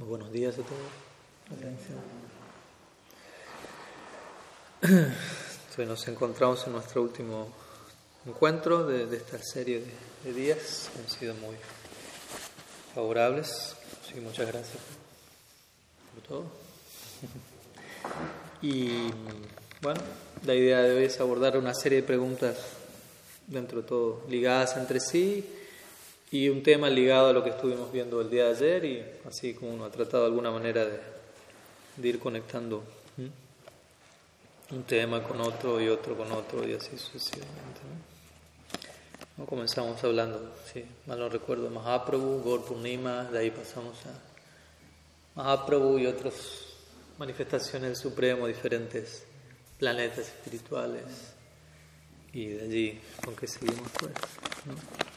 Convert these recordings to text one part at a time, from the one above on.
Muy buenos días a todos. Entonces nos encontramos en nuestro último encuentro de, esta serie de, días que han sido muy favorables. Así que muchas gracias por todo. Y bueno, la idea de hoy es abordar una serie de preguntas dentro de todo ligadas entre sí y un tema ligado a lo que estuvimos viendo el día de ayer y así como uno ha tratado de alguna manera de, ir conectando un tema con otro y otro con otro y así sucesivamente. ¿no? Comenzamos hablando, si mal no recuerdo, de Mahaprabhu, Gaur Purnima, de ahí pasamos a Mahaprabhu y otras manifestaciones del Supremo, diferentes planetas espirituales y de allí con que seguimos pues. ¿no?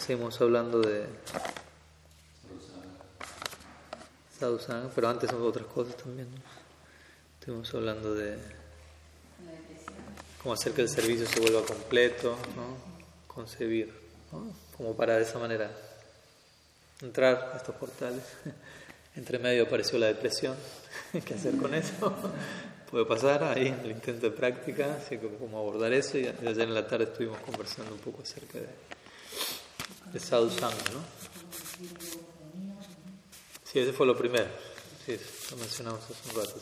Seguimos hablando de Sadhusanga, pero antes otras cosas también. Estuvimos hablando de cómo hacer que el servicio se vuelva completo, ¿no? concebir, ¿no? como para de esa manera entrar a estos portales. Entre medio apareció la depresión. ¿Qué hacer con eso? Puede pasar ahí en el intento de práctica, así que cómo abordar eso. Y ayer en la tarde estuvimos conversando un poco acerca de de Sadhusanga, ¿no? Sí, ese fue lo primero. Sí, lo mencionamos hace un rato.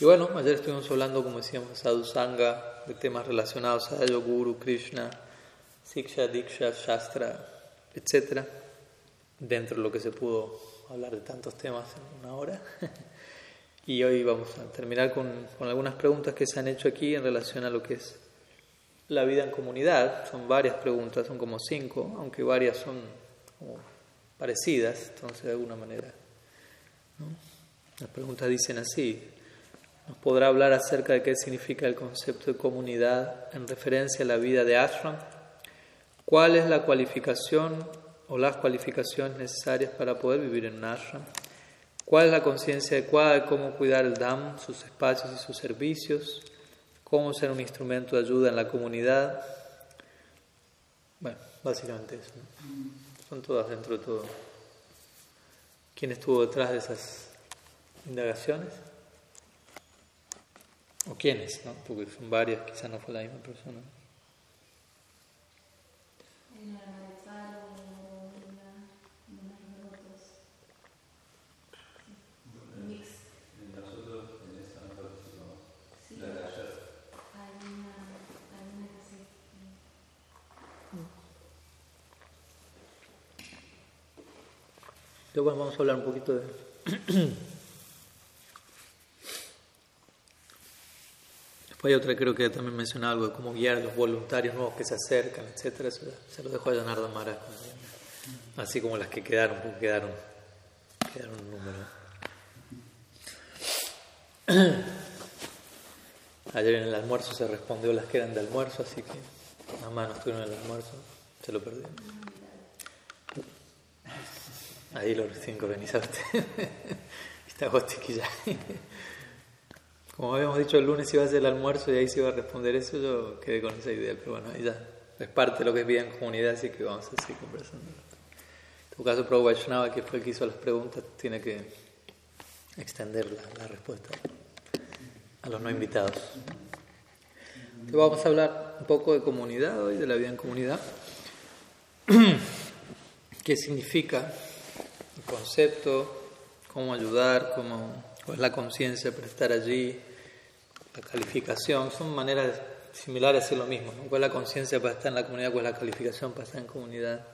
Y bueno, ayer estuvimos hablando, como decíamos, de Sadhusanga, de temas relacionados a ello, Guru, Krishna, Siksha, Diksha, Shastra, etc. Dentro de lo que se pudo hablar de tantos temas en una hora. y hoy vamos a terminar con, con algunas preguntas que se han hecho aquí en relación a lo que es la vida en comunidad. Son varias preguntas, son como cinco, aunque varias son parecidas, entonces de alguna manera. Las preguntas dicen así. ¿Nos podrá hablar acerca de qué significa el concepto de comunidad en referencia a la vida de ashram? ¿Cuál es la cualificación o las cualificaciones necesarias para poder vivir en un ashram? ¿Cuál es la conciencia adecuada de cómo cuidar el dham, sus espacios y sus servicios? Cómo ser un instrumento de ayuda en la comunidad. Bueno, básicamente eso. Son todas dentro de todo. ¿Quién estuvo detrás de esas indagaciones? ¿O quiénes? ¿no? Porque son varias, quizás no fue la misma persona. Después vamos a hablar un poquito de... Después hay otra, creo que también mencionaba algo de cómo guiar a los voluntarios nuevos que se acercan, etcétera. Eso se lo dejo a Leonardo Mara. Así como las que quedaron, porque quedaron, quedaron un número. Ayer en el almuerzo se respondió las que eran de almuerzo, así que nada más no estuvieron en el almuerzo, se lo perdieron. Ahí lo sincronizaste. Está Gostiquilla. Como habíamos dicho el lunes iba a ser el almuerzo y ahí se iba a responder eso, yo quedé con esa idea, pero bueno, ya es parte de lo que es vida en comunidad, así que vamos a seguir conversando. En tu caso, Prabhu Vaishnava, que fue el que hizo las preguntas, tiene que extender la, respuesta a los no invitados. Entonces vamos a hablar un poco de comunidad hoy, de la vida en comunidad. ¿Qué significa concepto, cómo ayudar, cómo, es la conciencia para estar allí, la calificación, son maneras similares a hacer lo mismo. ¿Cuál es la conciencia para estar en la comunidad? ¿Cuál es la calificación para estar en comunidad?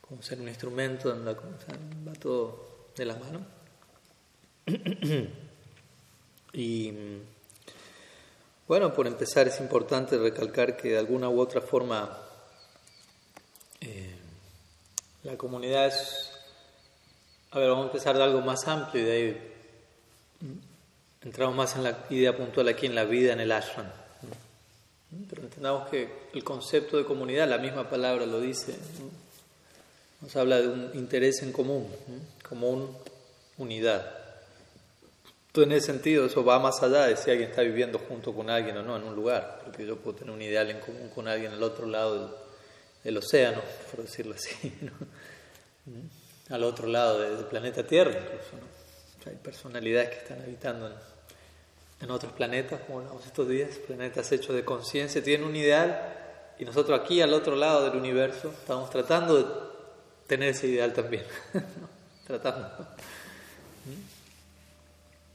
Cómo ser un instrumento, donde va todo de la mano. y bueno, por empezar es importante recalcar que de alguna u otra forma eh, la comunidad es a ver, vamos a empezar de algo más amplio y de ahí entramos más en la idea puntual aquí en la vida en el ashram. Pero entendamos que el concepto de comunidad, la misma palabra lo dice, nos habla de un interés en común, como una unidad. Entonces, en ese sentido, eso va más allá de si alguien está viviendo junto con alguien o no en un lugar, porque yo puedo tener un ideal en común con alguien al otro lado del, océano, por decirlo así. al otro lado del planeta Tierra, incluso. ¿no? hay personalidades que están habitando en, en otros planetas, como hablamos estos días, planetas hechos de conciencia, tienen un ideal y nosotros aquí al otro lado del universo estamos tratando de tener ese ideal también. tratando.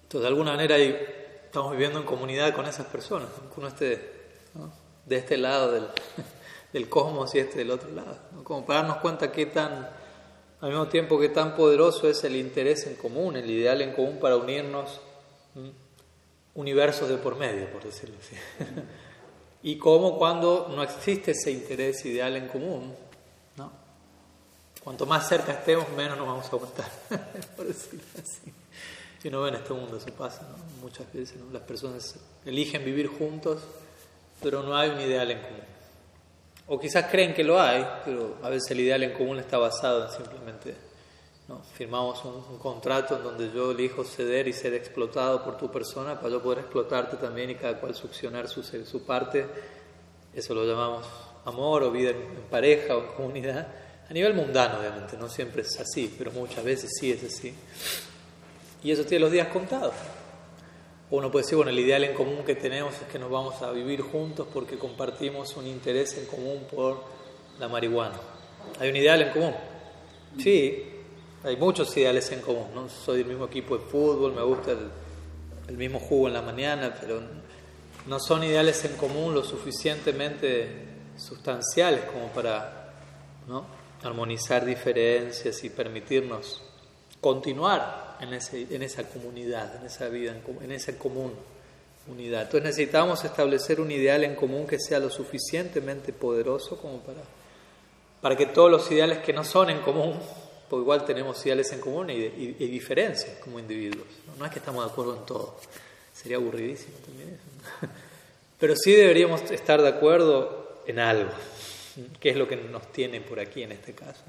Entonces, de alguna manera estamos viviendo en comunidad con esas personas, uno esté de este lado del, del, cosmos y este del otro lado. Como para darnos cuenta qué tan, al mismo tiempo, qué tan poderoso es el interés en común, el ideal en común para unirnos universos de por medio, por decirlo así. y cómo cuando no existe ese interés ideal en común, ¿no? cuanto más cerca estemos, menos nos vamos a aguantar, por decirlo así. Si no ven, en este mundo eso pasa, ¿no? muchas veces las personas eligen vivir juntos, pero no hay un ideal en común. O quizás creen que lo hay, pero a veces el ideal en común está basado en simplemente Firmamos un, contrato en donde yo elijo ceder y ser explotado por tu persona para yo poder explotarte también y cada cual succionar su, su parte. Eso lo llamamos amor o vida en, pareja o comunidad. A nivel mundano, obviamente, no siempre es así, pero muchas veces sí es así. Y eso tiene los días contados. Uno puede decir, bueno, el ideal en común que tenemos es que nos vamos a vivir juntos porque compartimos un interés en común por la marihuana. ¿Hay un ideal en común? Sí, hay muchos ideales en común, ¿no? Soy del mismo equipo de fútbol, me gusta el, mismo jugo en la mañana, pero no son ideales en común lo suficientemente sustanciales como para ¿no? armonizar diferencias y permitirnos continuar en, ese, en esa comunidad, en esa vida, en, en esa común unidad. Entonces necesitamos establecer un ideal en común que sea lo suficientemente poderoso como para, para que todos los ideales que no son en común igual tenemos ideales en común y, diferencias como individuos. ¿no? es que estamos de acuerdo en todo, sería aburridísimo también eso. Pero sí deberíamos estar de acuerdo en algo, que es lo que nos tiene por aquí en este caso.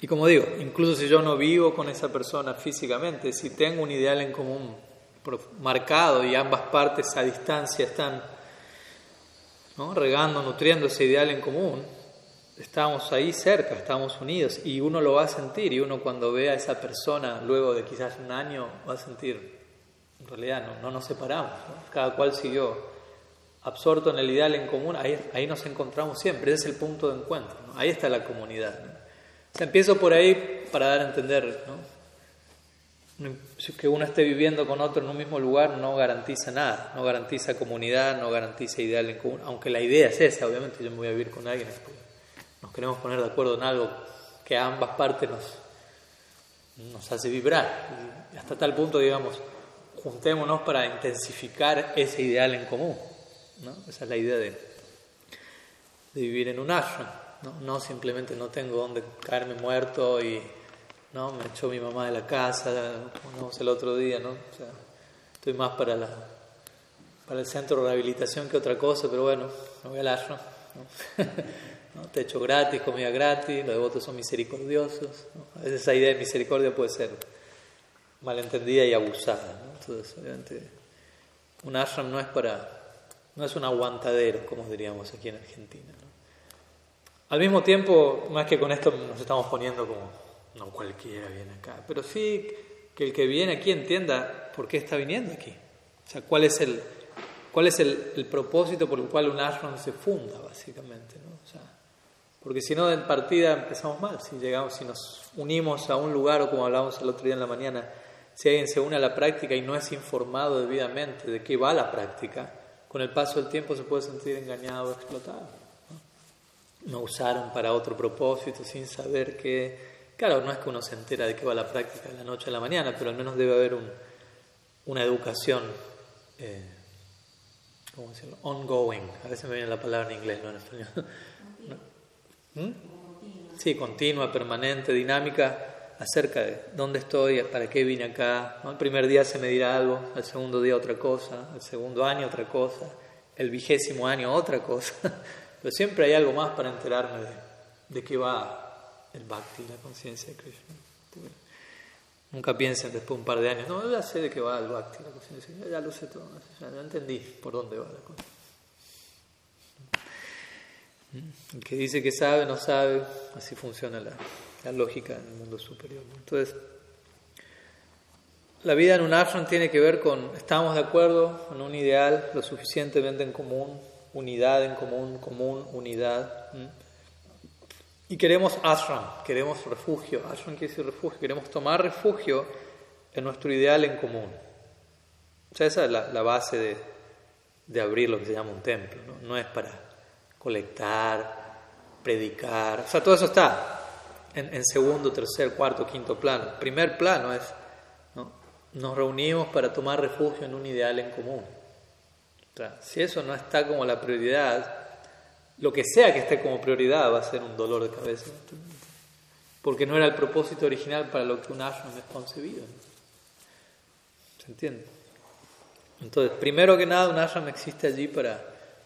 Y como digo, incluso si yo no vivo con esa persona físicamente, si tengo un ideal en común marcado y ambas partes a distancia están regando, nutriendo ese ideal en común, estamos ahí cerca, estamos unidos y uno lo va a sentir y uno cuando ve a esa persona luego de quizás un año va a sentir, en realidad no, no nos separamos, cada cual siguió absorto en el ideal en común, ahí, ahí nos encontramos siempre, ese es el punto de encuentro, ahí está la comunidad. ¿No? empiezo por ahí para dar a entender ¿no? que uno esté viviendo con otro en un mismo lugar no garantiza nada, no garantiza comunidad, no garantiza ideal en común, aunque la idea es esa, obviamente yo me voy a vivir con alguien nos queremos poner de acuerdo en algo que a ambas partes nos, hace vibrar. Hasta tal punto, digamos, juntémonos para intensificar ese ideal en común. Esa es la idea de, de vivir en un ashram. ¿No? no simplemente no tengo donde caerme muerto y ¿no? me echó mi mamá de la casa, como el otro día, ¿no? Estoy más para, la, para el centro de rehabilitación que otra cosa, pero bueno, me voy al ashram. Techo gratis, comida gratis, los devotos son misericordiosos. A esa idea de misericordia puede ser malentendida y abusada. Entonces, obviamente, un ashram no es para, no es un aguantadero, como diríamos aquí en Argentina. Al mismo tiempo, más que con esto nos estamos poniendo como, no cualquiera viene acá, pero sí que el que viene aquí entienda por qué está viniendo aquí. O sea, cuál es el, cuál es el, propósito por el cual un ashram se funda, básicamente. ¿no? O sea, porque si no, en partida empezamos mal. Si, llegamos, si nos unimos a un lugar, o como hablábamos el otro día en la mañana, si alguien se une a la práctica y no es informado debidamente de qué va la práctica, con el paso del tiempo se puede sentir engañado o explotado. ¿No? usaron para otro propósito sin saber que. Claro, no es que uno se entera de qué va la práctica de la noche a la mañana, pero al menos debe haber un, una educación. Eh, ¿Cómo decirlo? Ongoing. A veces me viene la palabra en inglés, no en español. ¿Mm? Sí, continua, permanente, dinámica, acerca de dónde estoy, para qué vine acá. El primer día se me dirá algo, el segundo día otra cosa, el segundo año otra cosa, el vigésimo año otra cosa. Pero siempre hay algo más para enterarme de, de qué va el bhakti, la conciencia de Krishna. Nunca piensen después de un par de años, no, ya sé de qué va el bhakti, la conciencia, ya lo sé todo, ya entendí por dónde va la cosa. El que dice que sabe, no sabe, así funciona la, la lógica en el mundo superior. Entonces, la vida en un ashram tiene que ver con, estamos de acuerdo en un ideal lo suficientemente en común, unidad en común, común, unidad. Y queremos ashram, queremos refugio. Ashram quiere decir refugio, queremos tomar refugio en nuestro ideal en común. O sea, esa es la, base de, abrir lo que se llama un templo. ¿no? es para colectar, predicar. O sea, todo eso está en, segundo, tercer, cuarto, quinto plano. Primer plano es, ¿no? nos reunimos para tomar refugio en un ideal en común. Si eso no está como la prioridad, lo que sea que esté como prioridad va a ser un dolor de cabeza. Porque no era el propósito original para lo que un ashram es concebido. ¿Se entiende? Entonces, primero que nada, un ashram existe allí para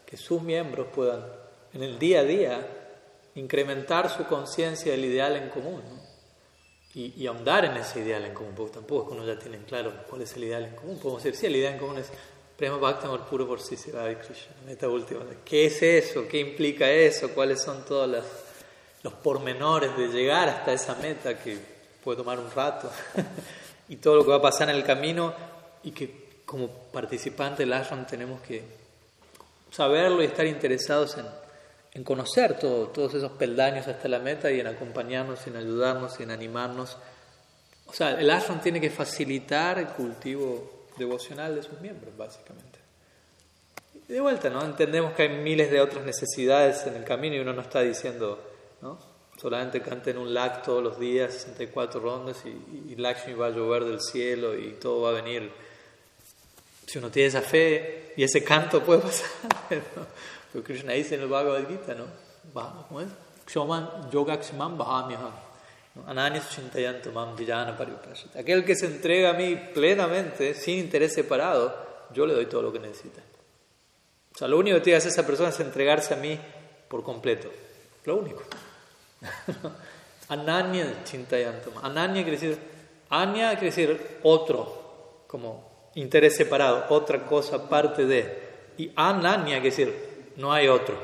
que sus miembros puedan, en el día a día, incrementar su conciencia del ideal en común y, ahondar en ese ideal en común, porque tampoco es que uno ya tiene claro cuál es el ideal en común. Podemos decir, sí, el ideal en común es Prema Bhakti puro por sí se va a Krishna. Esta última. ¿Qué es eso? ¿Qué implica eso? ¿Cuáles son todos los pormenores de llegar hasta esa meta que puede tomar un rato? y todo lo que va a pasar en el camino y que como participante del ashram tenemos que saberlo y estar interesados en, en conocer todo, todos esos peldaños hasta la meta y en acompañarnos, en ayudarnos en animarnos. O sea, el ashram tiene que facilitar el cultivo devocional de sus miembros, básicamente. De vuelta, ¿no? Entendemos que hay miles de otras necesidades en el camino y uno no está diciendo, ¿no? Solamente canten un lac todos los días, 64 rondas y, y Lakshmi va a llover del cielo y todo va a venir. Si uno tiene esa fe y ese canto puede pasar, ¿no? Pero Krishna dice en el Bhagavad Gita, ¿no? ¿Cómo es? Kshoman yogakshimam bahamyaham. Aquel que se entrega a mí plenamente, sin interés separado, yo le doy todo lo que necesita. O sea, lo único que tiene que esa persona es entregarse a mí por completo. Lo único. Ananya chintayantam. Ananya quiere decir, Anya quiere decir otro, como interés separado, otra cosa aparte de. Y Ananya quiere decir, no hay otro,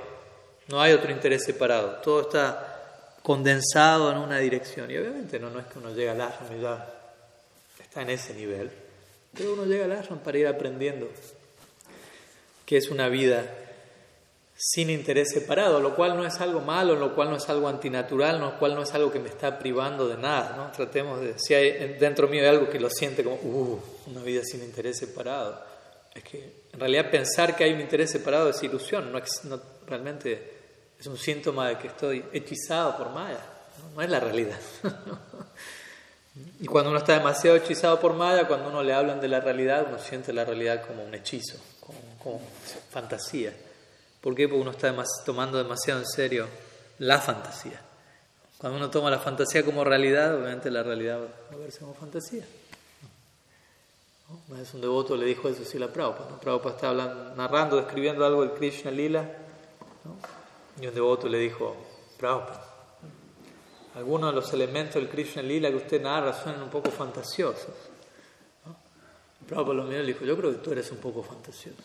no hay otro interés separado. Todo está condensado en una dirección. Y obviamente no, no es que uno llega al ashram y ya está en ese nivel, pero uno llega al ashram para ir aprendiendo que es una vida sin interés separado, lo cual no es algo malo, lo cual no es algo antinatural, lo cual no es algo que me está privando de nada. ¿no? Tratemos de, si hay dentro mío hay algo que lo siente como, uh, una vida sin interés separado, es que en realidad pensar que hay un interés separado es ilusión, no, no realmente es un síntoma de que estoy hechizado por Maya, no, es la realidad. y cuando uno está demasiado hechizado por Maya, cuando uno le hablan de la realidad, uno siente la realidad como un hechizo, como, fantasía. ¿Por qué? Porque uno está tomando demasiado en serio la fantasía. Cuando uno toma la fantasía como realidad, obviamente la realidad va a verse como fantasía. Una vez un devoto le dijo eso a Prabhupada. Está narrando, describiendo algo del Krishna Lila. ¿no? Y un devoto le dijo, Prabhupada, algunos de los elementos del Krishna Lila que usted narra suenan un poco fantasiosos. Prabhupada lo miró y le dijo, yo creo que tú eres un poco fantasioso.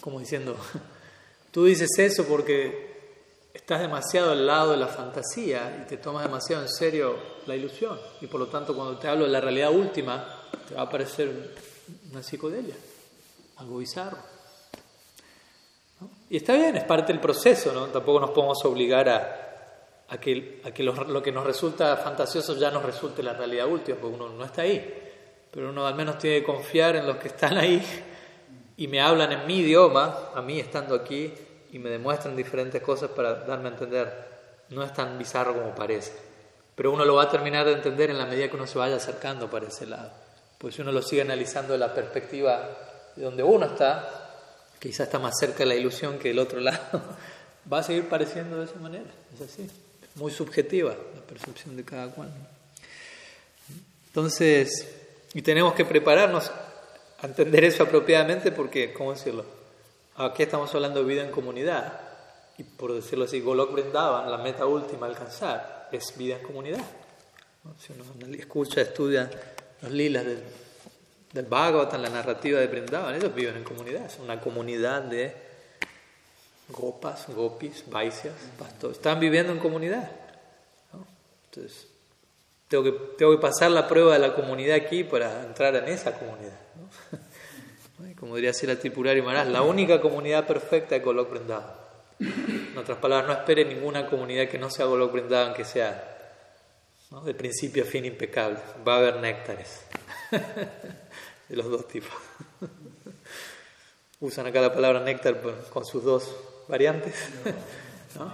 Como diciendo, tú dices eso porque estás demasiado al lado de la fantasía y te tomas demasiado en serio la ilusión. Y por lo tanto, cuando te hablo de la realidad última, te va a parecer una psicodelia, algo bizarro. Y está bien, es parte del proceso, ¿no? Tampoco nos podemos obligar a, que, que lo, que nos resulta fantasioso ya nos resulte la realidad última, porque uno no está ahí. Pero uno al menos tiene que confiar en los que están ahí y me hablan en mi idioma, a mí estando aquí, y me demuestran diferentes cosas para darme a entender. No es tan bizarro como parece. Pero uno lo va a terminar de entender en la medida que uno se vaya acercando para ese lado. Pues si uno lo sigue analizando de la perspectiva de donde uno está, quizá está más cerca de la ilusión que el otro lado, va a seguir pareciendo de esa manera. Es así, muy subjetiva la percepción de cada cual. Entonces, y tenemos que prepararnos a entender eso apropiadamente porque, ¿cómo decirlo? Aquí estamos hablando de vida en comunidad. Y por decirlo así, Golok Vrindavan, la meta última a alcanzar, es vida en comunidad. Si uno escucha, estudia los lilas del del Bhagavatam, la narrativa de Brindavan, ellos viven en comunidad, es una comunidad de gopas, gopis, vaisyas, pastores, están viviendo en comunidad. Entonces, tengo que, tengo que pasar la prueba de la comunidad aquí para entrar en esa comunidad. Como diría la Tripurari Maharaj, la única comunidad perfecta es Golok Vrindavan. En otras palabras, no espere ninguna comunidad que no sea Golok Vrindavan, que sea de principio a fin impecable. Va a haber néctares de los dos tipos. Usan acá la palabra néctar con sus dos variantes. ¿No?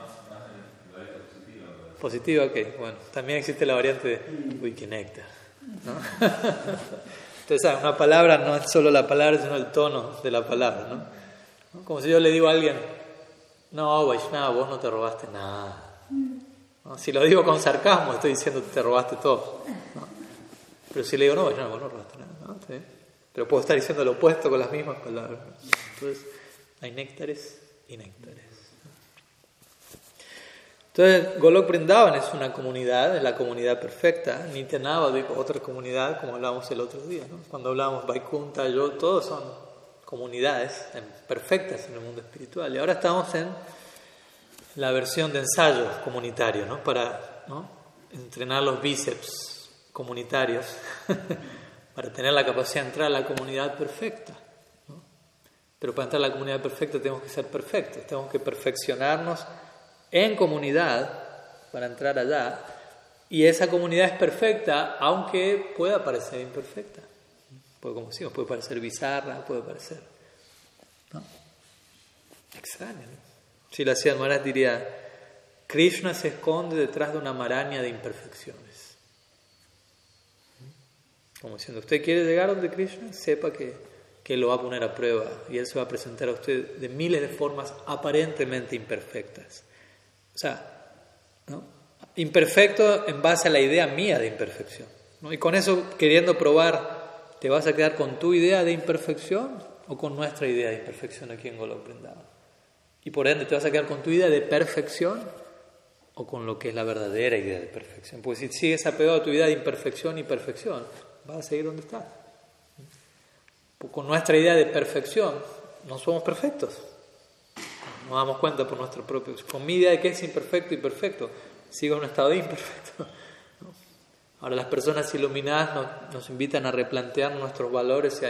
Positiva, ok. Bueno, también existe la variante de Wikinectar. ¿no? Entonces, una palabra no es solo la palabra, sino el tono de la palabra. ¿no? Como si yo le digo a alguien, no, Vaishnava, vos no te robaste nada. Si lo digo con sarcasmo, estoy diciendo te robaste todo. Pero si le digo, no, Vaishnava, vos no robaste nada. Pero puedo estar diciendo lo opuesto con las mismas palabras. Entonces, hay néctares y néctares. Entonces, Golok Brindavan es una comunidad, es la comunidad perfecta. Nityanava, otra comunidad, como hablábamos el otro día. Cuando hablábamos Vaikunta, yo, todos son comunidades perfectas en el mundo espiritual. Y ahora estamos en la versión de ensayo comunitario, ¿no? para entrenar los bíceps comunitarios, para tener la capacidad de entrar a la comunidad perfecta. ¿no? Pero para entrar a la comunidad perfecta tenemos que ser perfectos, tenemos que perfeccionarnos en comunidad para entrar allá. Y esa comunidad es perfecta, aunque pueda parecer imperfecta. Puede, como decimos, puede parecer bizarra, puede parecer ¿no? extraña. Si la Ciudad Maharaj diría, Krishna se esconde detrás de una maraña de imperfecciones. Como diciendo, usted quiere llegar donde Krishna, sepa que, que lo va a poner a prueba y Él se va a presentar a usted de miles de formas aparentemente imperfectas. O sea, imperfecto en base a la idea mía de imperfección. Y con eso, queriendo probar, ¿te vas a quedar con tu idea de imperfección o con nuestra idea de imperfección aquí en Golok Y por ende, ¿te vas a quedar con tu idea de perfección o con lo que es la verdadera idea de perfección? Porque si sigues apegado a tu idea de imperfección y perfección, vas a seguir donde estás. con nuestra idea de perfección, no somos perfectos nos damos cuenta por nuestro propio, con mi idea de que es imperfecto y perfecto, sigo en un estado de imperfecto. Ahora las personas iluminadas nos, invitan a replantear nuestros valores y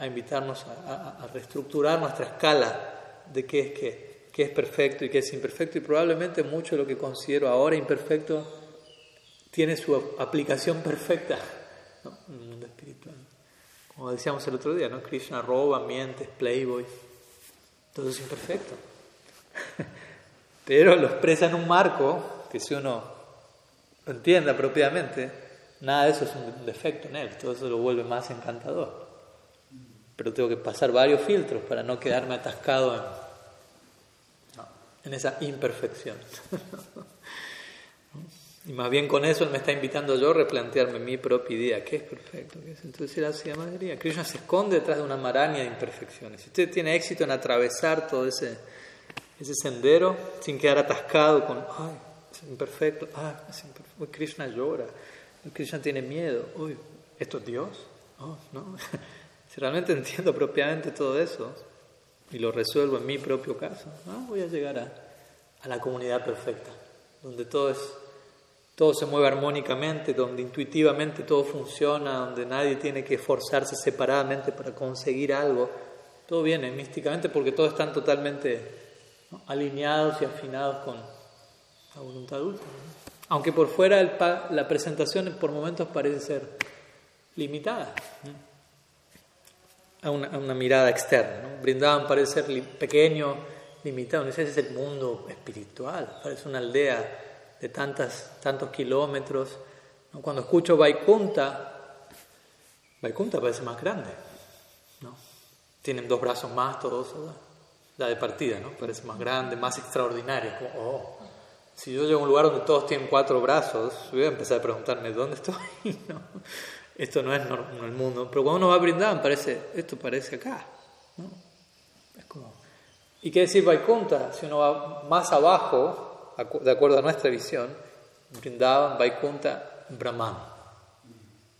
a, invitarnos a, reestructurar nuestra escala de qué es qué, qué es perfecto y qué es imperfecto y probablemente mucho de lo que considero ahora imperfecto tiene su aplicación perfecta en el mundo espiritual. Como decíamos el otro día, ¿no? Krishna roba, miente, playboy, todo es imperfecto. Pero lo expresa en un marco que si uno lo entiende apropiadamente, nada de eso es un defecto en él, todo eso lo vuelve más encantador. Pero tengo que pasar varios filtros para no quedarme atascado en esa imperfección. Y más bien con eso él me está invitando yo a replantearme mi propia idea. ¿Qué es perfecto? ¿Qué es? Entonces era así Madrid. Krishna se esconde detrás de una maraña de imperfecciones. Si usted tiene éxito en atravesar todo ese ese sendero sin quedar atascado con, ay, es imperfecto, ay, es imperfecto. Krishna llora, Krishna tiene miedo, uy, ¿esto es Dios? Oh, no. si realmente entiendo propiamente todo eso y lo resuelvo en mi propio caso, voy a llegar a, a la comunidad perfecta, donde todo es todo se mueve armónicamente, donde intuitivamente todo funciona, donde nadie tiene que esforzarse separadamente para conseguir algo. Todo viene místicamente porque todos están totalmente alineados y afinados con la voluntad adulta. Aunque por fuera la presentación por momentos parece ser limitada a, una, mirada externa. Brindaban parece ser pequeño, limitado. Ese es el mundo espiritual, parece una aldea de tantas, tantos kilómetros. Cuando escucho Vaikunta, Vaikunta parece más grande. ¿no? Tienen dos brazos más todos la de partida, ¿no? Parece más grande, más extraordinaria. Como, oh, si yo llego a un lugar donde todos tienen cuatro brazos, voy a empezar a preguntarme, ¿dónde estoy? no, esto no es el mundo. Pero cuando uno va a brindar, parece, esto parece acá. ¿no? Es como... ¿Y qué decir Vaikunta? Si uno va más abajo, de acuerdo a nuestra visión, brindaban Vaikunta, Brahman.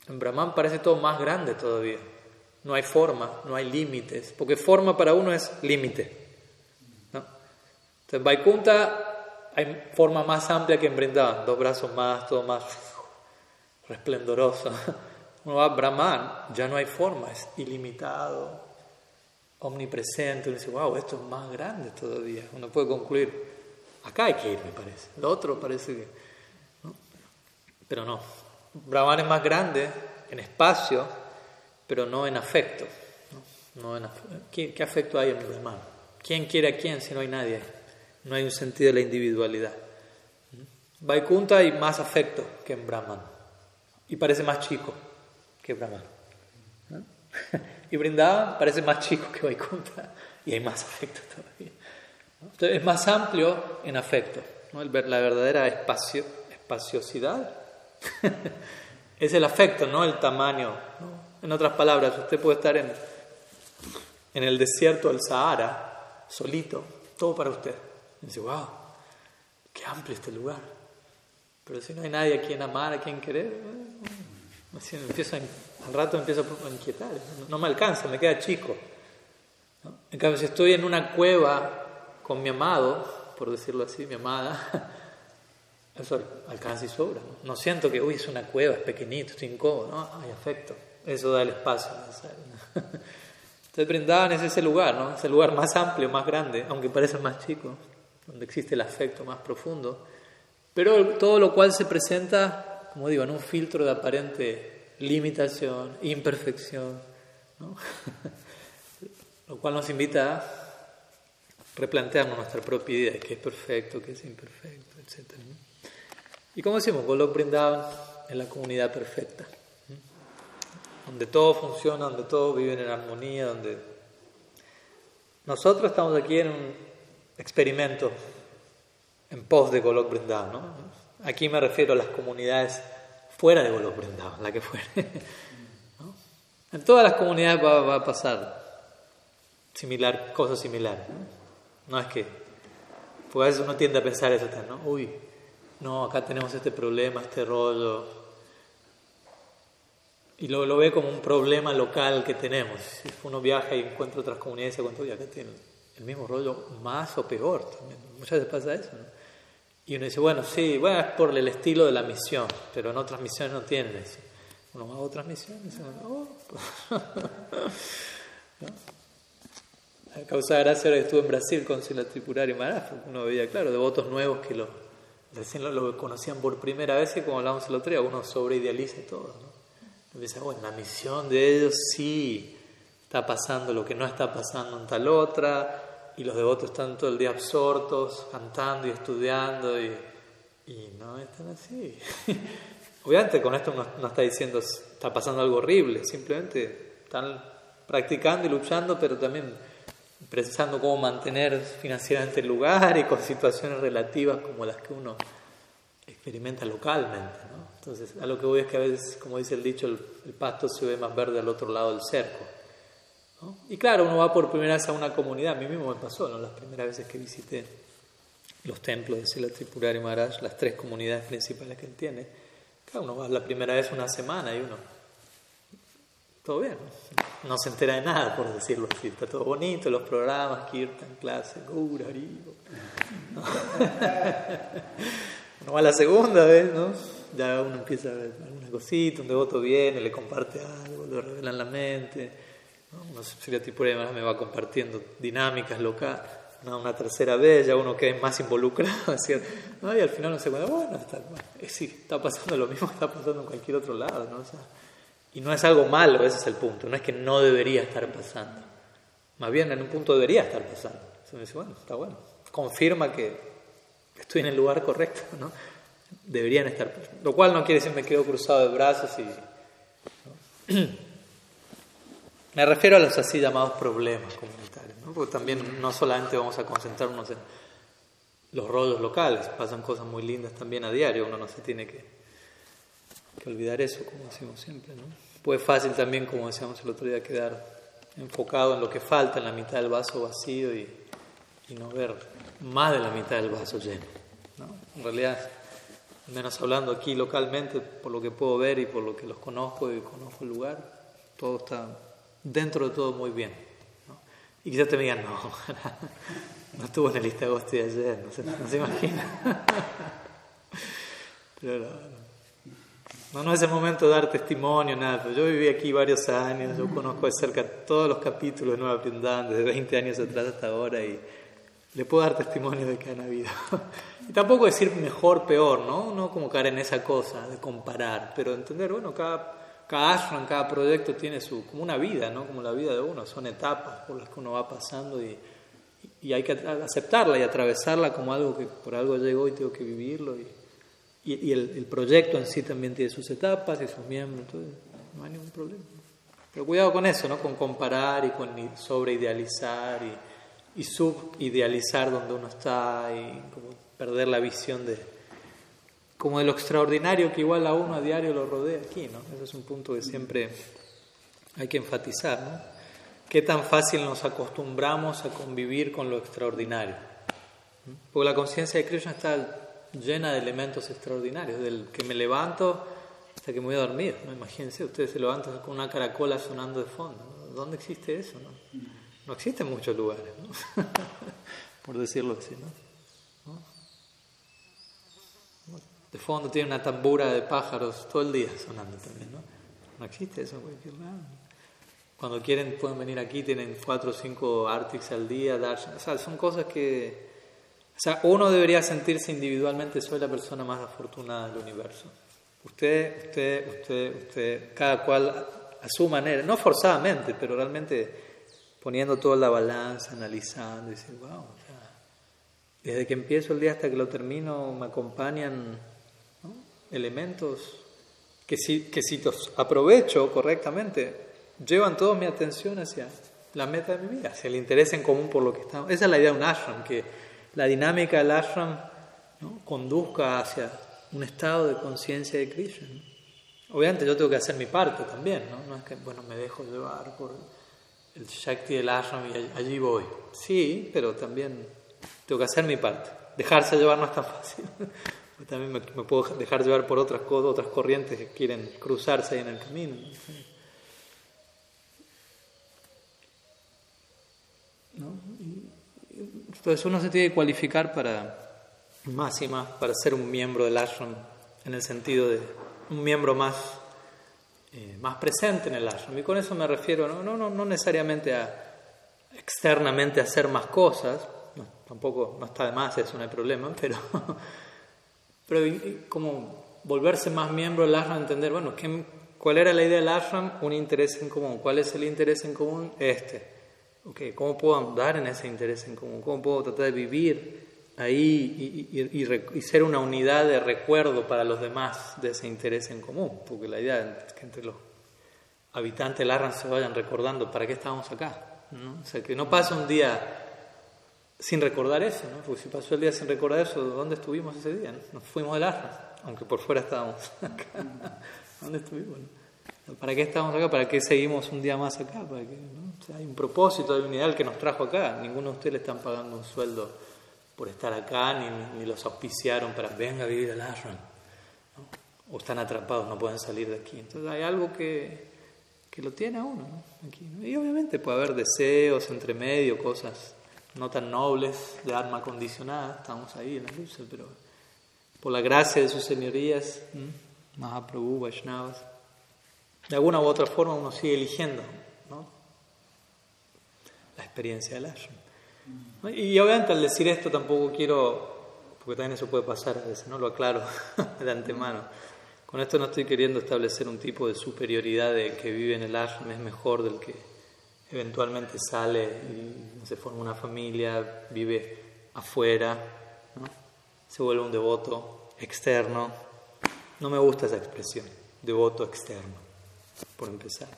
En Brahman parece todo más grande todavía. No hay forma, no hay límites, porque forma para uno es límite. Entonces, Vaikunta hay forma más amplia que en Brindavan, dos brazos más, todo más resplendoroso. Uno va a Brahman, ya no hay forma, es ilimitado, omnipresente. Uno dice, wow, esto es más grande todavía. Uno puede concluir, acá hay que ir, me parece. Lo otro parece que. Pero no. Brahman es más grande en espacio, pero no en afecto. ¿no? en ¿Qué, ¿Qué, afecto hay en Brahman? ¿Quién quiere a quién si no hay nadie? No hay un sentido de la individualidad. Vaikunta hay más afecto que en Brahman. Y parece más chico que Brahman. Y Vrindavan parece más chico que Vaikunta. Y hay más afecto todavía. Entonces, es más amplio en afecto. ¿no? La verdadera espacio, espaciosidad es el afecto, no el tamaño. En otras palabras, usted puede estar en, el desierto del Sahara, solito, todo para usted. Dice, wow, qué amplio este lugar. Pero si no hay nadie a quien amar, a quien querer, al rato empiezo a inquietar. No, me alcanza, me queda chico. En cambio, si estoy en una cueva con mi amado, por decirlo así, mi amada, eso alcanza y sobra. ¿no? siento que, uy, es una cueva, es pequeñito, estoy incómodo, ¿no? Hay afecto. Eso da el espacio Entonces Brindavan es ese lugar, ¿no? Ese lugar más amplio, más grande, aunque parece más chico, donde existe el afecto más profundo, pero todo lo cual se presenta, como digo, en un filtro de aparente limitación, imperfección, ¿no? lo cual nos invita a replantearnos nuestra propia idea de qué es perfecto, qué es imperfecto, etc. Y como decimos, Golok Brindavan es la comunidad perfecta, donde todo funciona, donde todos viven en armonía, donde nosotros estamos aquí en un experimento en pos de Golok Brindavan. Aquí me refiero a las comunidades fuera de Golok Brindavan, la que fuere. En todas las comunidades va, a pasar similar, cosas similares. Es que, porque a veces uno tiende a pensar eso, ¿no? Uy, no, acá tenemos este problema, este rollo. Y lo, lo ve como un problema local que tenemos. Si uno viaja y encuentra otras comunidades, uy, acá tienen el mismo rollo, más o peor también. Muchas veces pasa eso, ¿no? Y uno dice, bueno, sí, bueno, es por el estilo de la misión, pero en otras misiones no tienen eso. Uno va a otras misiones oh. ¿no? Causa gracia ahora estuve en Brasil con Sila Tripurari Maharaj, uno veía, claro, devotos nuevos que lo, recién lo, conocían por primera vez y como hablamos el otro día, uno sobreidealiza todo. ¿no? Y dice, bueno, la misión de ellos sí está pasando lo que no está pasando en tal otra, y los devotos están todo el día absortos, cantando y estudiando, y, y no están así. Obviamente con esto no, está diciendo está pasando algo horrible, simplemente están practicando y luchando, pero también pensando cómo mantener financieramente el lugar y con situaciones relativas como las que uno experimenta localmente. ¿no? Entonces, a lo que voy es que a veces, como dice el dicho, el, el pasto se ve más verde al otro lado del cerco. Y claro, uno va por primera vez a una comunidad, a mí mismo me pasó, ¿no? las primeras veces que visité los templos de Sila Tripurari Maharaj, las tres comunidades principales que él tiene, claro, uno va la primera vez una semana y uno, todo bien, no, se entera de nada, por decirlo así, está todo bonito, los programas, Kirtan, clase, Gura, ¿no? uno va la segunda vez, ¿no? ya uno empieza a ver alguna cosita, un devoto viene, le comparte algo, le revelan la mente uno sería tipo me va compartiendo dinámicas locales. Una, tercera vez ya uno queda más involucrado. Y al final uno se cuenta, bueno, está, sí, está pasando lo mismo que está pasando en cualquier otro lado. ¿no? Y no es algo malo, ese es el punto. No es que no debería estar pasando. Más bien en un punto debería estar pasando. Entonces dice, bueno, está bueno. Confirma que estoy en el lugar correcto. ¿no? Deberían estar. Lo cual no quiere decir me quedo cruzado de brazos y. Me refiero a los así llamados problemas comunitarios, ¿no? porque también no solamente vamos a concentrarnos en los rollos locales, pasan cosas muy lindas también a diario, uno no se tiene que, que olvidar eso, como decimos siempre. ¿no? Puede fácil también, como decíamos el otro día, quedar enfocado en lo que falta, en la mitad del vaso vacío y, y no ver más de la mitad del vaso lleno. ¿no? En realidad, al menos hablando aquí localmente, por lo que puedo ver y por lo que los conozco y conozco el lugar, todo está dentro de todo muy bien. Y quizás te digan, no, no estuvo en el lista de agosto de ayer, no se, no se imagina. Pero no, no, es el momento de dar testimonio, nada. Yo viví aquí varios años, yo conozco de cerca todos los capítulos de Nueva Pindan, desde 20 años atrás hasta ahora, y le puedo dar testimonio de que han habido. Y tampoco decir mejor, peor, ¿no? No como caer en esa cosa de comparar, pero entender, bueno, cada, cada ashram, cada proyecto tiene su, como una vida, ¿no? Como la vida de uno, son etapas por las que uno va pasando y, y hay que aceptarla y atravesarla como algo que por algo llegó y tengo que vivirlo. Y, el, proyecto en sí también tiene sus etapas y sus miembros, entonces no hay ningún problema. Pero cuidado con eso, ¿no? Con comparar y con sobreidealizar y, y subidealizar donde uno está y como perder la visión de como de lo extraordinario que igual a uno a diario lo rodea aquí, ¿no? Ese es un punto que siempre hay que enfatizar, ¿no? Qué tan fácil nos acostumbramos a convivir con lo extraordinario. Porque la conciencia de Krishna está llena de elementos extraordinarios, del que me levanto hasta que me voy a dormir. ¿no? Imagínense, ustedes se levantan con una caracola sonando de fondo. ¿Dónde existe eso? No, no existe en muchos lugares, ¿no? por decirlo así. ¿no? De fondo tiene una tambura de pájaros todo el día sonando también. ¿no? No existe eso en cualquier. Cuando quieren pueden venir aquí, tienen cuatro o cinco artics al día, dar, o son cosas que o sea, uno debería sentirse individualmente, soy la persona más afortunada del universo. Usted, usted, usted, usted, cada cual a su manera, no forzadamente, pero realmente poniendo toda la balanza, analizando, y decir, wow, desde que empiezo el día hasta que lo termino me acompañan elementos que si, que si los aprovecho correctamente, llevan toda mi atención hacia la meta de mi vida, hacia el interés en común por lo que estamos. Esa es la idea de un ashram, que la dinámica del ashram conduzca hacia un estado de conciencia de Krishna. Obviamente yo tengo que hacer mi parte también, ¿no? no es que bueno, me dejo llevar por el Shakti del ashram y allí voy. Sí, pero también tengo que hacer mi parte. Dejarse llevar no es tan fácil. también me, puedo dejar llevar por otras cosas, otras corrientes que quieren cruzarse ahí en el camino. ¿No? Entonces uno se tiene que cualificar para más y más, para ser un miembro del ashram, en el sentido de un miembro más, eh, más presente en el ashram. Y con eso me refiero, no, no, no necesariamente a externamente hacer más cosas, tampoco no está de más, eso no hay problema, pero, pero como volverse más miembro del ashram, entender, bueno, ¿qué, ¿cuál era la idea del ashram? Un interés en común. ¿Cuál es el interés en común? Este okay, ¿cómo puedo andar en ese interés en común? ¿Cómo puedo tratar de vivir ahí y, ser una unidad de recuerdo para los demás de ese interés en común? Porque la idea es que entre los habitantes del Arran se vayan recordando para qué estamos acá. O sea, que no pase un día sin recordar eso, ¿no? porque si pasó el día sin recordar eso, ¿dónde estuvimos ese día? Nos fuimos del Arran, aunque por fuera estábamos acá. ¿Dónde estuvimos? ¿Para qué estamos acá? ¿Para qué seguimos un día más acá? ¿Para hay un propósito, hay un ideal que nos trajo acá. Ninguno de ustedes le están pagando un sueldo por estar acá, ni, los auspiciaron para venga a vivir al ashram. O están atrapados, no pueden salir de aquí. Entonces hay algo que, que lo tiene a uno. Aquí, Y obviamente puede haber deseos entre medio, cosas no tan nobles de arma acondicionada. Estamos ahí en la lucha, pero por la gracia de sus señorías, Mahaprabhu, Vaishnavas, de alguna u otra forma uno sigue eligiendo la experiencia del ashram. Y obviamente al decir esto tampoco quiero, porque también eso puede pasar a veces, no lo aclaro de antemano. Con esto no estoy queriendo establecer un tipo de superioridad de que vive en el ashram es mejor del que eventualmente sale y se forma una familia, vive afuera, se vuelve un devoto externo. No me gusta esa expresión, devoto externo por empezar.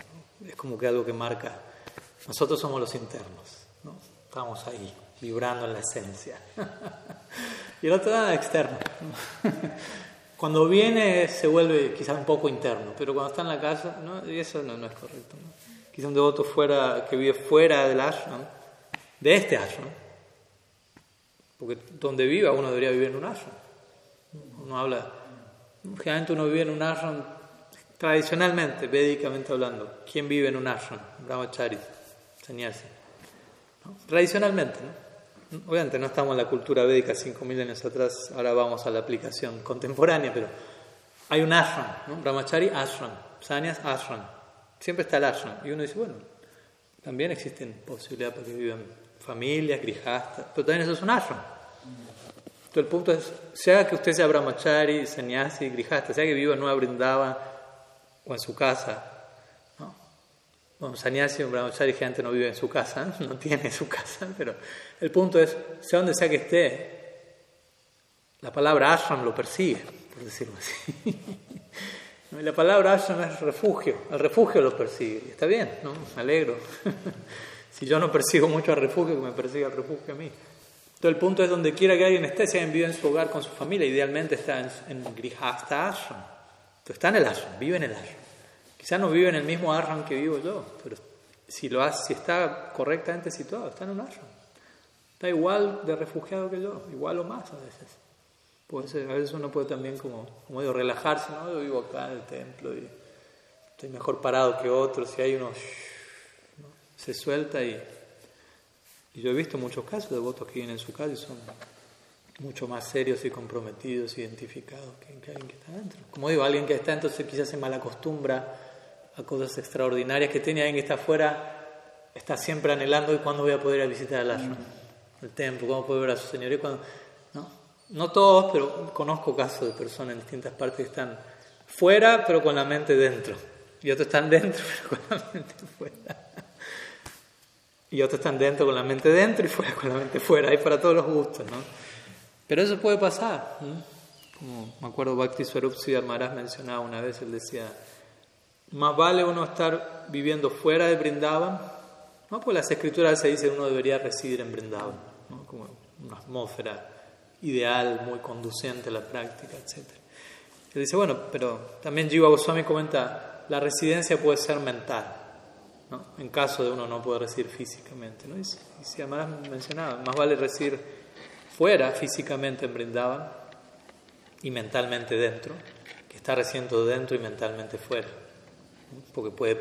Es como que algo que marca, nosotros somos los internos, ¿no? estamos ahí, vibrando en la esencia. y el otro lado externo. cuando viene se vuelve quizás un poco interno, pero cuando está en la casa, ¿no? y eso no, es correcto. Quizás un devoto fuera, que vive fuera del ashram, de este ashram, porque donde viva uno debería vivir en un ashram. Uno habla, generalmente uno vive en un ashram Tradicionalmente, védicamente hablando, ¿quién vive en un ashram? Brahmachari, sannyasi. Tradicionalmente. Obviamente no estamos en la cultura védica 5.000 años atrás, ahora vamos a la aplicación contemporánea, pero hay un ashram, ¿no? Brahmachari ashram, sanyas ashram. Siempre está el ashram. Y uno dice, bueno, también existen posibilidades para que vivan familias, grijastas, pero también eso es un ashram. Entonces el punto es, sea que usted sea brahmachari, sannyasi, grijasta, sea que viva en Nueva Brindava o en su casa, bueno, sannyasi, un brahmachari, gente no vive en su casa, no tiene su casa, pero el punto es, sea donde sea que esté, la palabra ashram lo persigue, por decirlo así. La palabra ashram es refugio, el refugio lo persigue, está bien, ¿no? me alegro. si yo no persigo mucho al refugio, que me persiga el refugio a mí. Entonces el punto es donde quiera que alguien esté, si alguien vive en su hogar con su familia, idealmente está en, en Grihasta Ashram. Entonces está en el ashram, vive en el ashram. Quizá no vive en el mismo ashram que vivo yo, pero si, lo hace, si está correctamente situado, está en un ashram. Está igual de refugiado que yo, igual o más a veces. Pues a veces uno puede también como, como digo, relajarse, ¿no? Yo vivo acá en el templo y estoy mejor parado que otros y hay uno se suelta y, yo he visto muchos casos de votos que vienen en su casa y son mucho más serios y comprometidos, identificados que, alguien que está dentro. Como digo, alguien que está entonces quizás se malacostumbra a cosas extraordinarias que tiene alguien que está afuera, está siempre anhelando y cuándo voy a poder ir a visitar el ashram, el templo, cuándo puedo ver a su señoría, cuando ¿no? no todos, pero conozco casos de personas en distintas partes que están fuera, pero con la mente dentro, y otros están dentro, pero con la mente fuera. Y otros están dentro con la mente dentro y fuera con la mente fuera, hay para todos los gustos, ¿no? Pero eso puede pasar. Como me acuerdo Bhakti Swarup Siddhar Maharaj mencionaba una vez, él decía, más vale uno estar viviendo fuera de Brindavan, ¿no? pues las escrituras se dice que uno debería residir en Brindavan, ¿no? como una atmósfera ideal, muy conducente a la práctica, etc. Él dice, bueno, pero también Jiva Goswami comenta, la residencia puede ser mental, ¿no? en caso de uno no poder residir físicamente. ¿no? Y, si además mencionaba, más vale residir fuera físicamente en Brindavan y mentalmente dentro, que estar residiendo dentro y mentalmente fuera porque puede,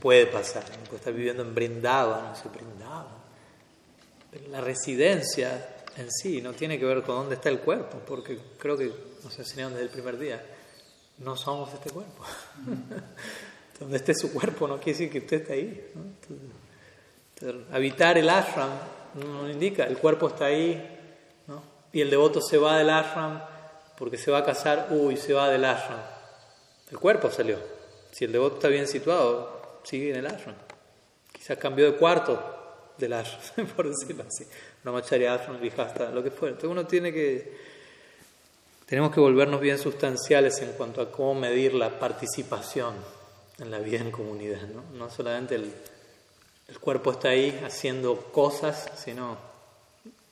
puede pasar, puede estar viviendo en Brindavan, no se brindaba. Pero la residencia en sí no tiene que ver con dónde está el cuerpo, porque creo que nos enseñaron desde el primer día, no somos este cuerpo. donde esté su cuerpo no quiere decir que usted esté ahí. habitar el ashram no indica, el cuerpo está ahí, ¿no? y el devoto se va del ashram porque se va a casar, uy, se va del ashram. El cuerpo salió, si el devoto está bien situado, sigue en el ashram. Quizás cambió de cuarto del ashram, por decirlo así. Una macharia ashram, hasta lo que fuera. Entonces uno tiene que... Tenemos que volvernos bien sustanciales en cuanto a cómo medir la participación en la vida en comunidad. No, no solamente el, el cuerpo está ahí haciendo cosas, sino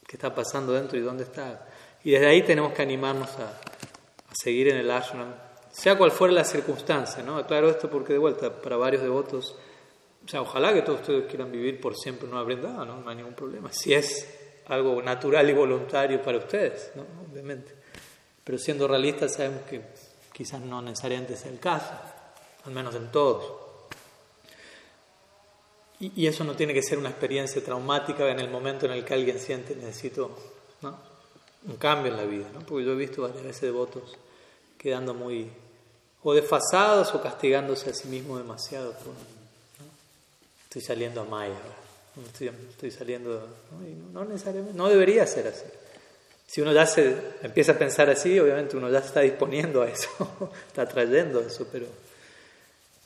qué está pasando dentro y dónde está. Y desde ahí tenemos que animarnos a, a seguir en el ashram sea cual fuera la circunstancia, ¿no? Aclaro esto porque de vuelta, para varios devotos, o sea, ojalá que todos ustedes quieran vivir por siempre en una ¿no? No hay ningún problema. Si es algo natural y voluntario para ustedes, ¿no? Obviamente. Pero siendo realistas sabemos que quizás no necesariamente sea el caso, al menos en todos. Y, eso no tiene que ser una experiencia traumática en el momento en el que alguien siente necesito un cambio en la vida, ¿no? Porque yo he visto varias veces devotos quedando muy o desfasados o castigándose a sí mismo demasiado. Estoy saliendo a Maya, estoy, saliendo, ¿no? necesariamente, no debería ser así. Si uno ya se empieza a pensar así, obviamente uno ya se está disponiendo a eso, está trayendo eso, pero,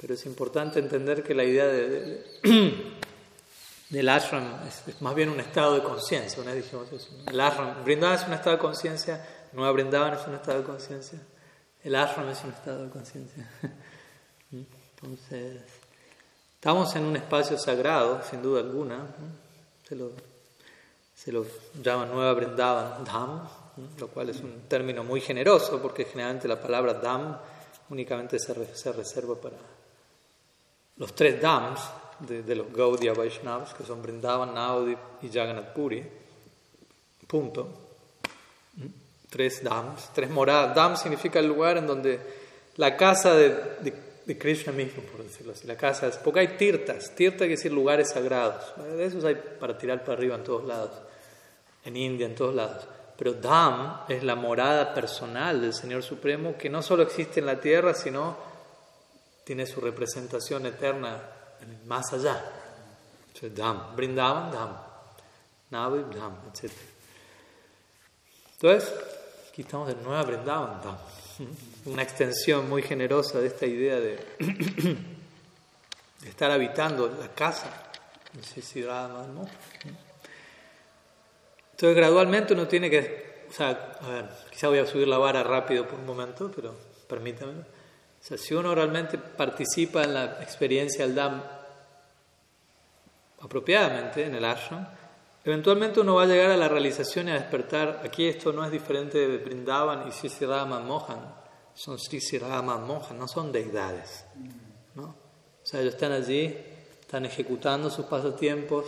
pero es importante entender que la idea de, del ashram es, más bien un estado de conciencia. Una vez dijimos. El ashram, Brindavan es un estado de conciencia, Nueva Brindavan es un estado de conciencia. El ashram es un estado de conciencia. Entonces, estamos en un espacio sagrado, sin duda alguna. Se lo, se lo llama Nueva Brindavan Dham, lo cual es un término muy generoso porque generalmente la palabra Dham únicamente se, reserva para los tres Dhams de, los Gaudiya Vaishnavas, que son Brindavan, Naudi y Jagannath Puri. Punto tres dams, tres moradas. Dam significa el lugar en donde la casa de, de, Krishna mismo, por decirlo así. La casa es, porque hay tirtas, tirta quiere decir lugares sagrados. De esos hay para tirar para arriba en todos lados. en India, en todos lados. Pero Dham es la morada personal del Señor Supremo que no solo existe en la tierra, sino tiene su representación eterna más allá. Entonces, Dham, Brindavan, Dham, Navi, Dham, etc. Entonces, aquí estamos de nuevo Brindavan, Dham. Una extensión muy generosa de esta idea de, estar habitando la casa. No sé si ¿no? Entonces, gradualmente uno tiene que, o sea, a ver, quizá voy a subir la vara rápido por un momento, pero permítame. O sea, si uno realmente participa en la experiencia del Dham apropiadamente en el ashram, eventualmente uno va a llegar a la realización y a despertar. Aquí esto no es diferente de Brindavan y Sri Mohan, son Sri Mohan, no son deidades. ¿no? O sea, ellos están allí, están ejecutando sus pasatiempos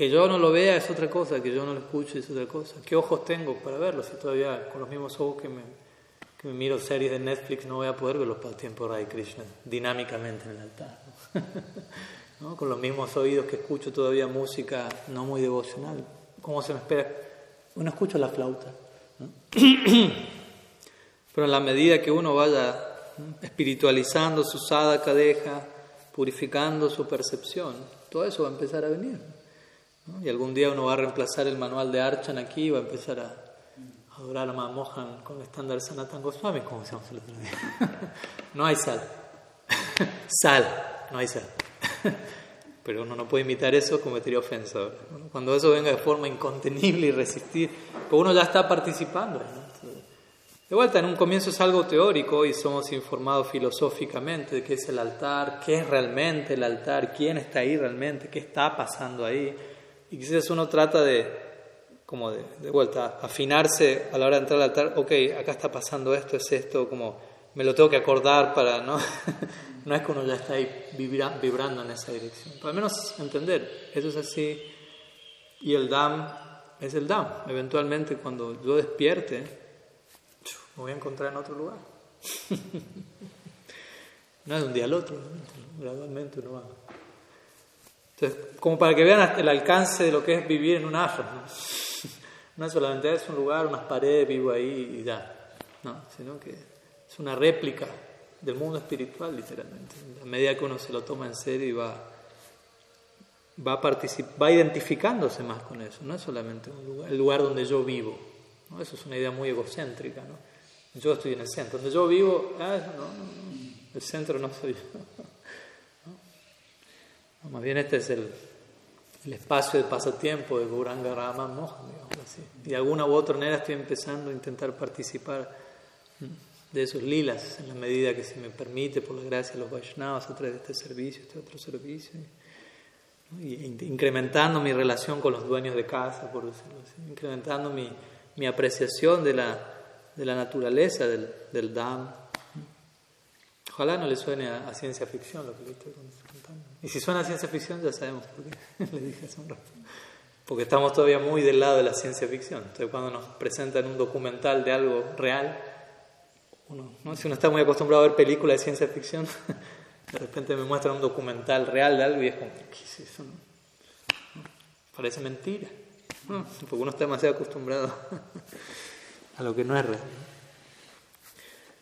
que yo no lo vea es otra cosa, que yo no lo escuche es otra cosa. ¿Qué ojos tengo para verlo? Si todavía con los mismos ojos que me, que me miro series de Netflix no voy a poder ver los tiempo de Krishna dinámicamente en el altar. ¿no? Con los mismos oídos que escucho todavía música no muy devocional. ¿Cómo se me espera? Uno escucha la flauta. Pero en la medida que uno vaya espiritualizando su sadhaka deja, purificando su percepción, todo eso va a empezar a venir. Y algún día uno va a reemplazar el manual de Archan aquí y va a empezar a adorar a Mamohan con el estándar Sanatan Goswami, como decíamos el otro día. no hay sal. sal, no hay sal. Pero uno no puede imitar eso, cometería ofensa. Cuando eso venga de forma incontenible y resistir, pues uno ya está participando. De vuelta, en un comienzo es algo teórico y somos informados filosóficamente de qué es el altar, qué es realmente el altar, quién está ahí realmente, qué está pasando ahí. Y quizás uno trata de, como de, de, vuelta, afinarse a la hora de entrar al altar, ok, acá está pasando esto, es esto, como me lo tengo que acordar para, ¿no? no es que uno ya está ahí vibrando en esa dirección. Pero al menos entender, eso es así. Y el DAM es el DAM. Eventualmente cuando yo despierte, me voy a encontrar en otro lugar. no es un día al otro, gradualmente uno va entonces, como para que vean el alcance de lo que es vivir en un ashram. ¿no? es solamente es un lugar, unas paredes, vivo ahí y ya, no, sino que una réplica del mundo espiritual, literalmente. A medida que uno se lo toma en serio y va, va, va identificándose más con eso, no es solamente el lugar donde yo vivo. ¿no? Eso es una idea muy egocéntrica. ¿no? Yo estoy en el centro. Donde yo vivo, ah, no, el centro no soy yo. Más bien este es el, espacio de pasatiempo de Gauranga Rama Mohan, digamos así. Y de alguna u otra manera estoy empezando a intentar participar de esos lilas en la medida que se me permite, por la gracia de los Vaishnavas, a través de este servicio, este otro servicio. Y, incrementando mi relación con los dueños de casa, por decirlo así, incrementando mi, mi apreciación de la, de la naturaleza del, del Dham. Ojalá no le suene a, ciencia ficción lo que le estoy contando. Y si suena a ciencia ficción, ya sabemos por qué le dije hace un rato. Porque estamos todavía muy del lado de la ciencia ficción. Entonces, cuando nos presentan un documental de algo real, uno, ¿no? si uno está muy acostumbrado a ver películas de ciencia ficción, de repente me muestran un documental real de algo y es como, ¿qué es eso? Parece mentira. Porque uno está demasiado acostumbrado a lo que no es real.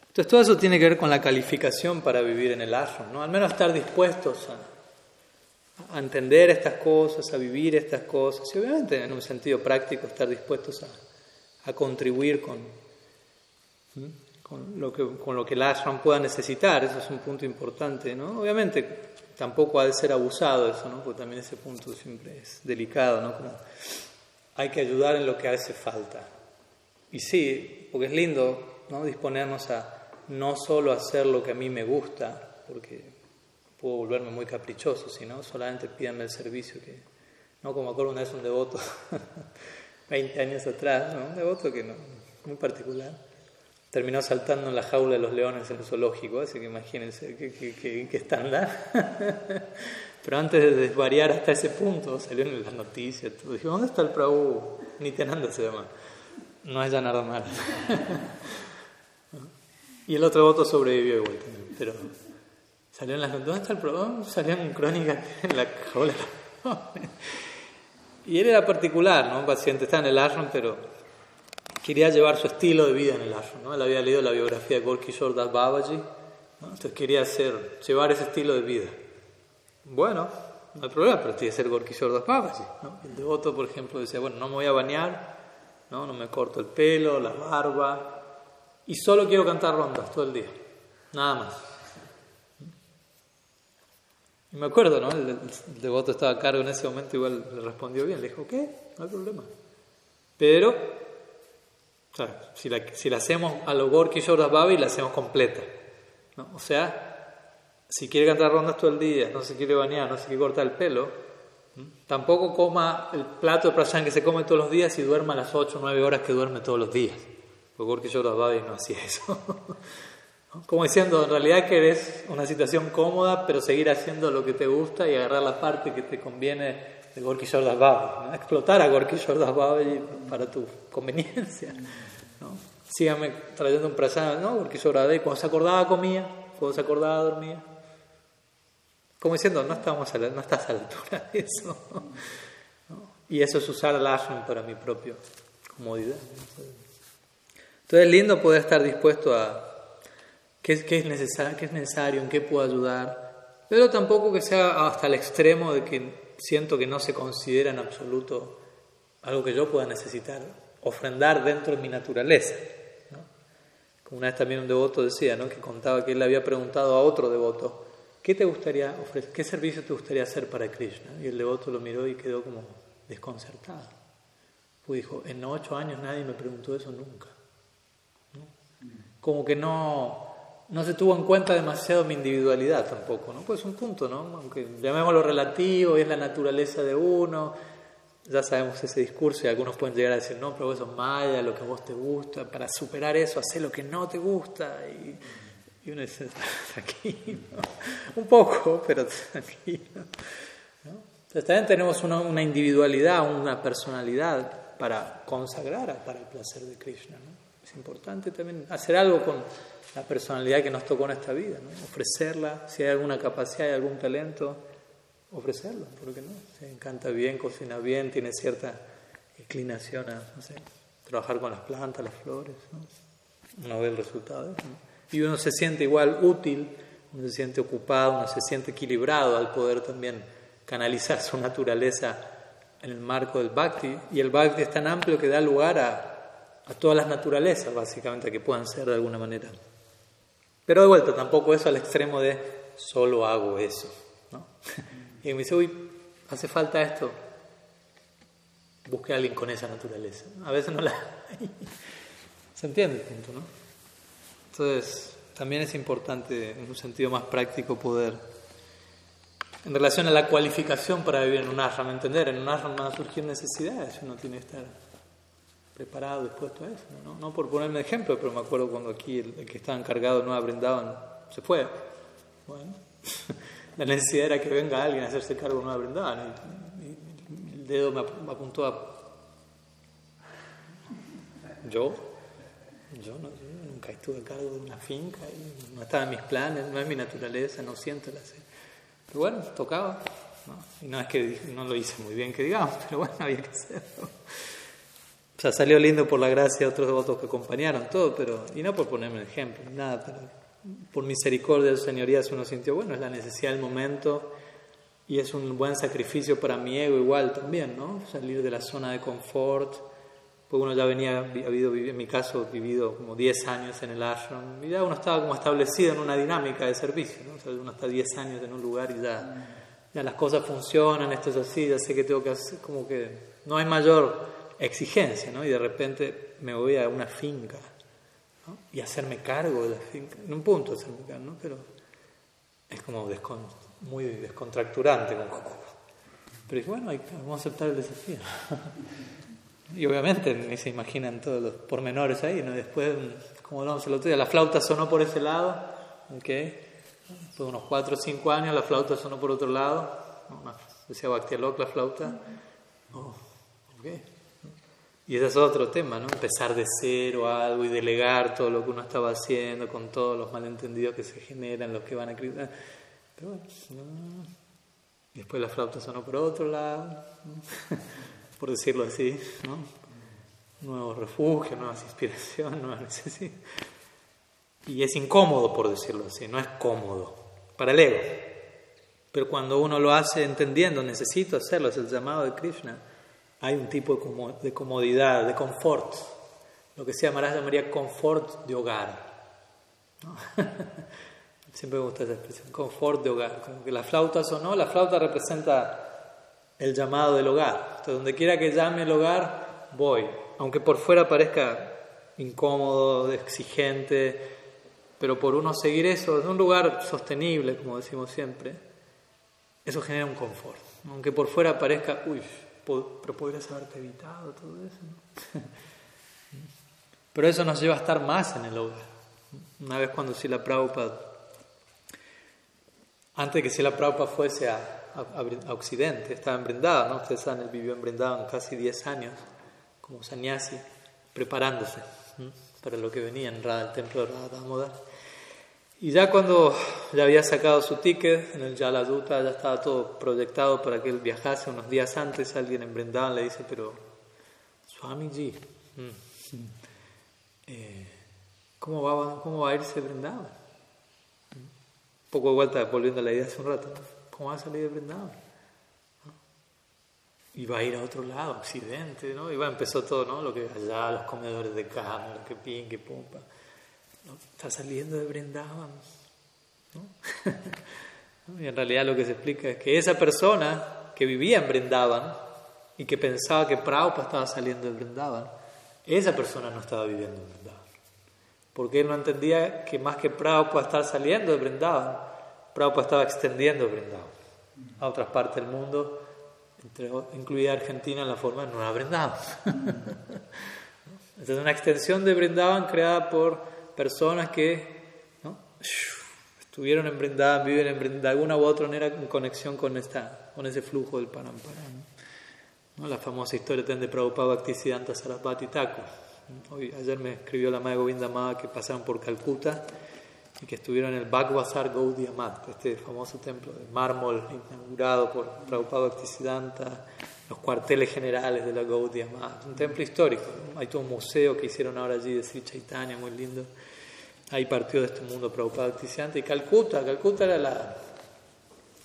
Entonces todo eso tiene que ver con la calificación para vivir en el ashram, ¿no? Al menos estar dispuestos a, entender estas cosas, a vivir estas cosas, y obviamente en un sentido práctico estar dispuestos a, contribuir con, con, lo que, con lo que el ashram pueda necesitar, eso es un punto importante, ¿no? Obviamente tampoco ha de ser abusado eso, ¿no? Porque también ese punto siempre es delicado, ¿no? Como hay que ayudar en lo que hace falta. Y sí, porque es lindo, ¿no? Disponernos a no solo hacer lo que a mí me gusta, porque puedo volverme muy caprichoso, sino solamente pídanme el servicio que, no como acuerdo una vez un devoto, 20 años atrás, un devoto que no, muy particular, terminó saltando en la jaula de los leones en el zoológico, así que imagínense qué, estándar. Pero antes de desvariar hasta ese punto, salió en las noticias, todo. dije, ¿dónde está el Prabhu? Nityananda se llama. No es ya nada malo. Y el otro voto sobrevivió igual también. Pero salió en las ¿Dónde está el programa? Salió en crónica en la jaula. Y él era particular, ¿no? Un paciente está en el ashram, pero quería llevar su estilo de vida en el ashram, ¿no? Él había leído la biografía de Gorky Das Babaji, ¿no? entonces quería hacer, llevar ese estilo de vida. Bueno, no hay problema, pero tiene que ser Gorky Das Babaji, ¿no? El devoto, por ejemplo, decía, bueno, no me voy a bañar, ¿no? No me corto el pelo, la barba, y solo quiero cantar rondas todo el día, nada más. Y me acuerdo, ¿no? El, devoto estaba a cargo en ese momento, igual le respondió bien, le dijo, ¿qué? No hay problema. Pero, si, la, si la hacemos a lo Gorky Shoudas Babi, la hacemos completa. O sea, si quiere cantar rondas todo el día, no se quiere bañar, no se quiere cortar el pelo, tampoco coma el plato de prashan que se come todos los días y duerma las 8 o 9 horas que duerme todos los días. Porque Gorky Shoudas Babi no hacía eso. Como diciendo, en realidad querés una situación cómoda, pero seguir haciendo lo que te gusta y agarrar la parte que te conviene de Gorky Shordas ¿no? explotar a Gorky Shordas para tu conveniencia. ¿no? Sígame trayendo un prasad, ¿no? Gorky Shordas cuando se acordaba comía, cuando se acordaba dormía. Como diciendo, no, estamos a no estás a la altura de eso. Y eso es usar el ashram para mi propia comodidad. Entonces es lindo poder estar dispuesto a qué qué es, necesario, qué es necesario, en qué puedo ayudar, pero tampoco que sea hasta el extremo de que siento que no se considera en absoluto algo que yo pueda necesitar, ofrendar dentro de mi naturaleza. Como una vez también un devoto decía, ¿no? que contaba que él le había preguntado a otro devoto, ¿qué te gustaría ofrecer, qué servicio te gustaría hacer para Krishna? Y el devoto lo miró y quedó como desconcertado. Pues dijo, en ocho años nadie me preguntó eso nunca. Como que no, no se tuvo en cuenta demasiado mi individualidad tampoco, ¿no? Pues un punto, ¿no? Aunque llamémoslo relativo y es la naturaleza de uno, ya sabemos ese discurso y algunos pueden llegar a decir, no, pero eso es maya, lo que a vos te gusta, para superar eso, hacer lo que no te gusta. Y, uno dice, tranquilo, un poco, pero tranquilo. ¿no? Entonces también tenemos una, una, individualidad, una personalidad para consagrar para el placer de Krishna. ¿no? Es importante también hacer algo con la personalidad que nos tocó en esta vida, ¿no? ofrecerla, si hay alguna capacidad, y algún talento, ofrecerlo, porque no? Se encanta bien, cocina bien, tiene cierta inclinación a no sé, trabajar con las plantas, las flores, ¿no? uno ve el resultado eso. Y uno se siente igual útil, uno se siente ocupado, uno se siente equilibrado al poder también canalizar su naturaleza en el marco del bhakti. Y el bhakti es tan amplio que da lugar a, a todas las naturalezas, básicamente, que puedan ser de alguna manera. Pero de vuelta, tampoco eso al extremo de solo hago eso. ¿no? Y me dice, uy, hace falta esto. Busque a alguien con esa naturaleza. A veces no la ¿Se entiende el punto, no? Entonces, también es importante, en un sentido más práctico, poder, en relación a la cualificación para vivir en un ashram, entender, en un ashram van a surgir necesidades, uno tiene que estar preparado, dispuesto a eso. ¿no? no por ponerme ejemplo, pero me acuerdo cuando aquí el, que estaba encargado de Nueva Brindaban se fue. Bueno, la necesidad era que venga alguien a hacerse cargo de Nueva Brindaban. Y, el dedo me apuntó a. ¿Yo? Yo, no, nunca estuve a cargo de una finca, y no estaba en mis planes, no es mi naturaleza, no siento la sed. Pero bueno, tocaba. Y no es que no lo hice muy bien, que digamos, pero bueno, había que hacerlo. O sea, salió lindo por la gracia de otros devotos que acompañaron, todo, pero, y no por ponerme el ejemplo, nada, pero por misericordia de su señoría uno sintió, bueno, es la necesidad del momento y es un buen sacrificio para mi ego igual también, ¿no? Salir de la zona de confort, pues uno ya venía, había vivido, en mi caso, vivido como 10 años en el ashram, y ya uno estaba como establecido en una dinámica de servicio, ¿no? O sea, uno está 10 años en un lugar y ya, ya las cosas funcionan, esto es así, ya sé que tengo que hacer, como que no hay mayor exigencia, ¿no? Y de repente me voy a una finca y hacerme cargo de la finca. En un punto hacerme cargo, ¿no? Pero es como muy descontracturante. Pero bueno, hay, vamos a aceptar el desafío. y obviamente ni se imaginan todos los pormenores ahí, ¿no? Después, como hablamos el otro día, la flauta sonó por ese lado, ¿ok? Después de unos 4 o 5 años la flauta sonó por otro lado, decía Bactialok la flauta. Oh. Y ese es otro tema, ¿no? Empezar de cero algo y delegar todo lo que uno estaba haciendo con todos los malentendidos que se generan, los que van a criticar. Pero bueno, después la flauta sonó por otro lado. por decirlo así, ¿no? nuevos refugios, nuevas inspiraciones, nuevas necesidades. Y es incómodo, por decirlo así, no es cómodo para el ego. Pero cuando uno lo hace entendiendo, necesito hacerlo, es el llamado de Krishna, hay un tipo de comodidad, de confort, lo que se llamará, llamaría confort de hogar. Siempre me gusta esa expresión, confort de hogar. Como que la flauta sonó, la flauta representa el llamado del hogar. Donde quiera que llame el hogar, voy. Aunque por fuera parezca incómodo, exigente, pero por uno seguir eso, en un lugar sostenible, como decimos siempre, eso genera un confort. Aunque por fuera parezca, uy, pero podrías haberte evitado todo eso. Pero eso nos lleva a estar más en el hogar. Una vez cuando Sila Prabhupada, antes de que Sila Prabhupada fuese a, Occidente, estaba en Brindavan, ¿no? Ustedes saben, él vivió en Brindavan casi 10 años como sannyasi, preparándose para lo que venía en Radha, el templo de Radha Damodar. Y ya cuando ya había sacado su ticket en el Yaladuta, ya estaba todo proyectado para que él viajase unos días antes, alguien en Brindavan le dice, pero Swamiji, eh, ¿cómo, va, ¿cómo va a irse Brindavan? Poco de vuelta, volviendo a la idea hace un rato, ¿cómo va a salir de Brindavan? Y va a ir a otro lado, occidente, ¿no? Y va, empezó todo, ¿no? Lo que allá, los comedores de carne, que pin, que pumpa. Está saliendo de Brindavan. ¿no? y en realidad lo que se explica es que esa persona que vivía en Brindavan y que pensaba que Prabhupada estaba saliendo de Brindavan, esa persona no estaba viviendo en Brindavan. Porque él no entendía que más que Prabhupada estar saliendo de Brindavan, Prabhupada estaba extendiendo Brindavan a otras partes del mundo, incluida Argentina en la forma de Nueva Brindavan. Entonces, una extensión de Brindavan creada por personas que estuvieron en Brindavan, viven en Brindavan, de alguna u otra manera en conexión con, esta, con ese flujo del Parampara. ¿no? La famosa historia de Prabhupada Bhaktisiddhanta Sarasvati Thakur. Hoy, ayer me escribió la Madre Govinda Mada que pasaron por Calcuta y que estuvieron en el Bhagwasar Gaudiya este famoso templo de mármol inaugurado por Prabhupada Bhaktisiddhanta, los cuarteles generales de la Gaudiya Mat, un templo histórico. Hay todo un museo que hicieron ahora allí de Sri Chaitanya, muy lindo. Ahí partió de este mundo Prabhupada Bhaktisiddhanta y Calcuta, Calcuta era la,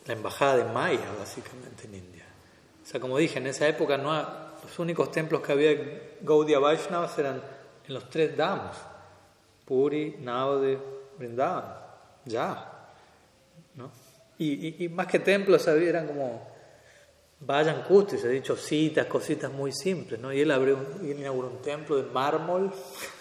la embajada de Maya básicamente en India. O sea, como dije, en esa época no los únicos templos que había en Gaudiya Vaishnavas eran en los tres damos, Puri, Navade, Vrindavan, ya. ¿no? Y, y, más que templos eran como vayan Kuti, se ha dicho citas, cositas muy simples, ¿no? Y él abrió un, inauguró un templo de mármol.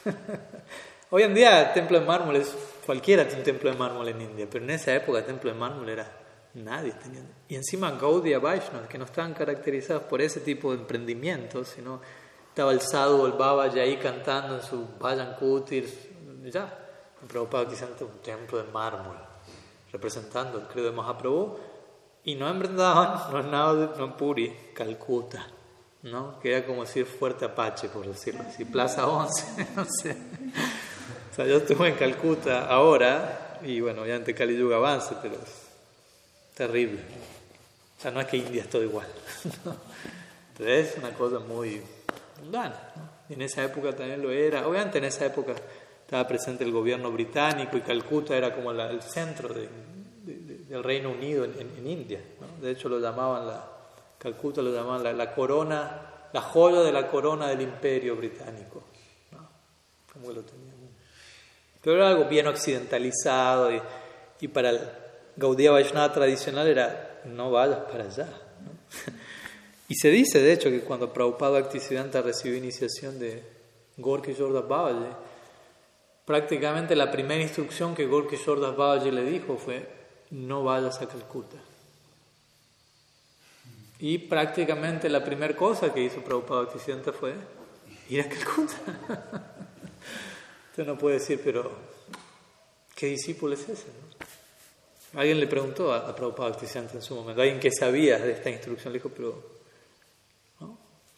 Hoy en día el templo de mármol es cualquiera tiene un templo de mármol en India, pero en esa época el templo de mármol era nadie tenía. Y encima Gaudiya Vaishnava, que no estaban caracterizados por ese tipo de emprendimientos, sino estaba el sadhu, el baba ya ahí cantando en su vayan kutir, ya. Prabhupada quizás un templo de mármol, representando el credo de Mahaprabhu, y no en Vrindavan, no en no en Puri, Calcuta, ¿no? Que era como decir Fuerte Apache, por decirlo así, Plaza 11, no sé. O sea, yo estuve en Calcuta ahora, y bueno, obviamente Kali Yuga avance, pero es terrible. O sea, no es que India es todo igual. Entonces es una cosa muy mundana. Y en esa época también lo era. Obviamente en esa época estaba presente el gobierno británico y Calcuta era como el centro del Reino Unido en, India. De hecho, lo llamaban la, Calcuta lo llamaban la, corona, la joya de la corona del imperio británico. Como lo tenían. Pero era algo bien occidentalizado y, para el Gaudiya Vaishnava tradicional era no vayas para allá. Y se dice, de hecho, que cuando Prabhupada Bhaktisiddhanta recibió iniciación de Gorky Jordas Babaji, prácticamente la primera instrucción que Gorky Shordas Babaji le dijo fue, no vayas a Calcuta. Y prácticamente la primera cosa que hizo Prabhupada Bhaktisiddhanta fue ir a Calcuta. Usted no puede decir, pero ¿qué discípulo es ese? Alguien le preguntó a, a Prabhupada Bhaktisiddhanta en su momento, alguien que sabía de esta instrucción, le dijo, pero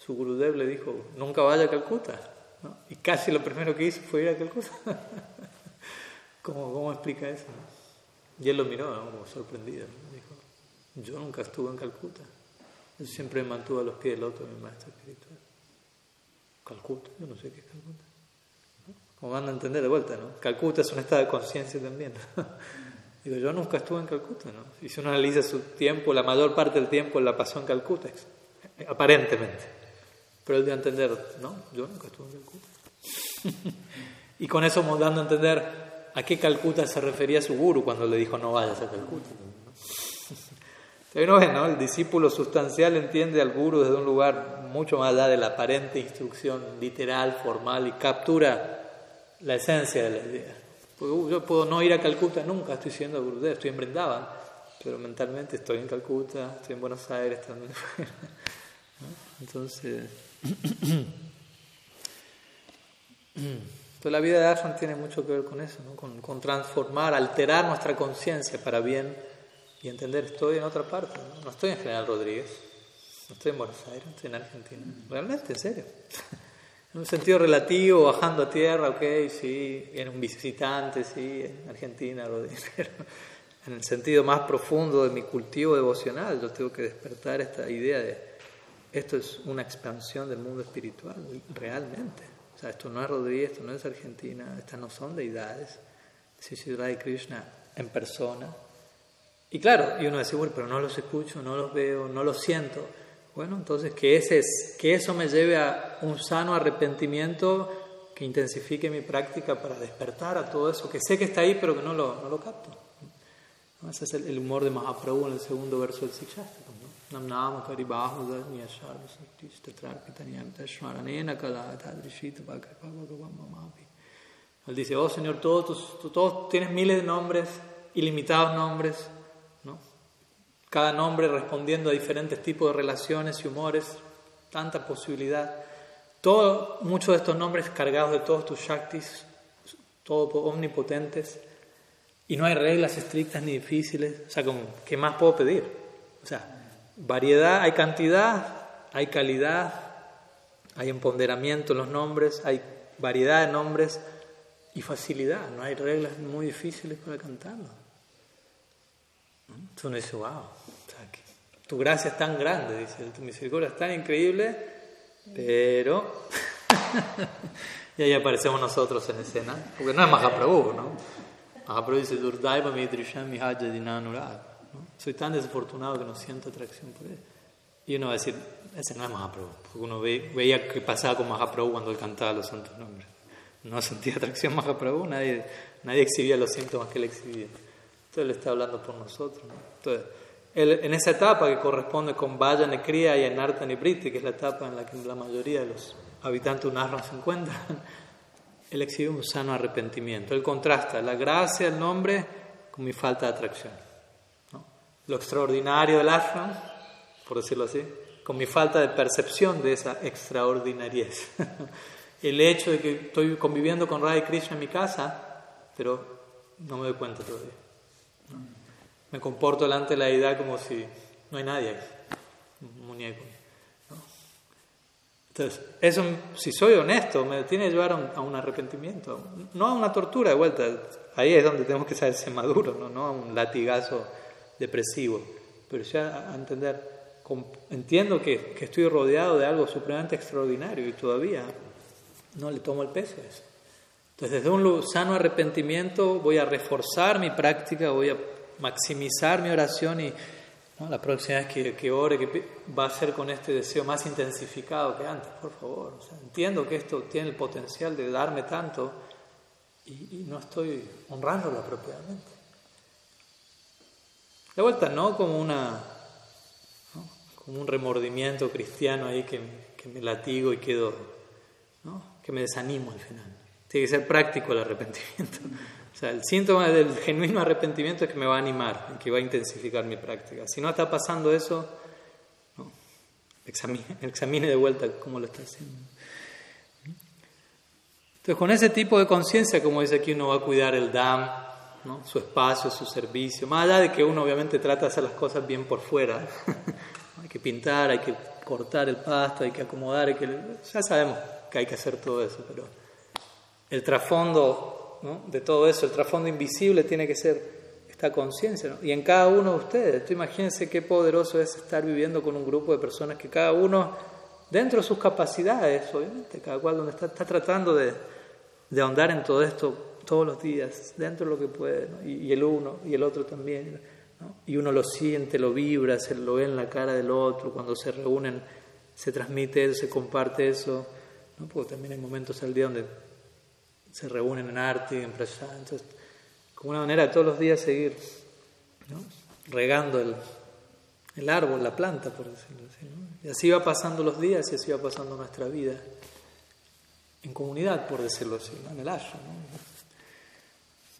su Gurudev le dijo, nunca vaya a Calcuta. Y casi lo primero que hizo fue ir a Calcuta. ¿Cómo, ¿Cómo explica eso? Y él lo miró como sorprendido. Dijo, yo nunca estuve en Calcuta. Yo siempre me mantuvo a los pies del otro, mi maestro espiritual. Calcuta, yo no sé qué es Calcuta. Como van a entender de vuelta, ¿no? Calcuta es un estado de conciencia también. Digo, yo nunca estuve en Calcuta, ¿no? Y si uno analiza su tiempo, la mayor parte del tiempo la pasó en Calcuta, aparentemente. Pero él dio a entender, no, yo nunca estuve en Calcuta. y con eso dando a entender a qué Calcuta se refería su guru cuando le dijo no vayas a Calcuta. ¿no? ¿no? El discípulo sustancial entiende al guru desde un lugar mucho más allá de la aparente instrucción literal, formal y captura la esencia de la idea. Porque uh, yo puedo no ir a Calcuta nunca, estoy siendo Gurudev, estoy en Brindavan, pero mentalmente estoy en Calcuta, estoy en Buenos Aires también. Entonces, entonces, la vida de Ashram tiene mucho que ver con eso, ¿no? con, transformar, alterar nuestra conciencia para bien y entender, estoy en otra parte, ¿no? no estoy en General Rodríguez, no estoy en Buenos Aires, estoy en Argentina, realmente, en serio. En un sentido relativo, bajando a tierra, ok, sí, en un visitante, sí, en Argentina, pero en el sentido más profundo de mi cultivo devocional, yo tengo que despertar esta idea de esto es una expansión del mundo espiritual, realmente. O sea, esto no es Rodríguez, esto no es Argentina, estas no son deidades. y Krishna en persona. Y claro, y uno dice, bueno, pero no los escucho, no los veo, no los siento. Bueno, entonces que, ese es, que eso me lleve a un sano arrepentimiento que intensifique mi práctica para despertar a todo eso, que sé que está ahí pero que no lo, no lo capto. Ese es el, humor de Mahaprabhu en el segundo verso del Sikshastra. Él dice, oh Señor, todos, todos tienes miles de nombres, ilimitados nombres, cada nombre respondiendo a diferentes tipos de relaciones y humores, tanta posibilidad. Todo, muchos de estos nombres cargados de todos tus shaktis, todos omnipotentes, y no hay reglas estrictas ni difíciles. O sea, ¿qué más puedo pedir? O sea, variedad, hay cantidad, hay calidad, hay empoderamiento en los nombres, hay variedad de nombres y facilidad. No hay reglas muy difíciles para cantarlo. Entonces uno dice, wow, tu gracia es tan grande, dice, tu misericordia es tan increíble, pero... y ahí aparecemos nosotros en escena, porque no es Mahaprabhu, ¿no? Mahaprabhu dice, Durdaiva Soy tan desafortunado que no siento atracción por él. Y uno va a decir, ese no es Mahaprabhu, porque uno veía qué pasaba con Mahaprabhu cuando él cantaba los santos nombres. No sentía atracción Mahaprabhu, nadie, nadie exhibía los síntomas que él exhibía. Entonces él está hablando por nosotros. ¿no? Entonces, en esa etapa que corresponde con Vaya Cría y Enarta Nibriti, que es la etapa en la que la mayoría de los habitantes de un se encuentran, él exhibe un sano arrepentimiento. Él contrasta la gracia, el nombre, con mi falta de atracción. Lo extraordinario del ashram, por decirlo así, con mi falta de percepción de esa extraordinariez. el hecho de que estoy conviviendo con Radha Krishna en mi casa, pero no me doy cuenta todavía me comporto delante de la deidad como si no hay nadie un muñeco. Entonces, eso, si soy honesto, me tiene que llevar a un, arrepentimiento, no a una tortura de vuelta. Ahí es donde tenemos que ser maduro, no, no a un latigazo depresivo, pero ya a entender, entiendo que, que estoy rodeado de algo supremamente extraordinario y todavía no le tomo el peso a eso. Entonces, desde un sano arrepentimiento voy a reforzar mi práctica, voy a maximizar mi oración y la próxima vez que, que, ore que va a ser con este deseo más intensificado que antes, por favor. entiendo que esto tiene el potencial de darme tanto y, no estoy honrándolo apropiadamente. De vuelta, no como una como un remordimiento cristiano ahí que, que me latigo y quedo, que me desanimo al final. Tiene que ser práctico el arrepentimiento. O sea, el síntoma del genuino arrepentimiento es que me va a animar, que va a intensificar mi práctica. Si no está pasando eso, no, examine, de vuelta cómo lo está haciendo. Entonces, con ese tipo de conciencia, como dice aquí, uno va a cuidar el DAM, ¿no? su espacio, su servicio, más allá de que uno obviamente trata de hacer las cosas bien por fuera. hay que pintar, hay que cortar el pasto, hay que acomodar, ya sabemos que hay que hacer todo eso, pero el trasfondo de todo eso, el trasfondo invisible tiene que ser esta conciencia. Y en cada uno de ustedes, imagínense qué poderoso es estar viviendo con un grupo de personas que cada uno, dentro de sus capacidades, obviamente, cada cual donde está, está tratando de, de ahondar en todo esto todos los días, dentro de lo que puede, y, el uno y el otro también. Y uno lo siente, lo vibra, se lo ve en la cara del otro, cuando se reúnen se transmite eso, se comparte eso, ¿no? porque también hay momentos al día donde se reúnen en arte en prasad, entonces como una manera de todos los días seguir regando el, el, árbol, la planta, por decirlo así. Y así va pasando los días y así va pasando nuestra vida en comunidad, por decirlo así, en el ashram.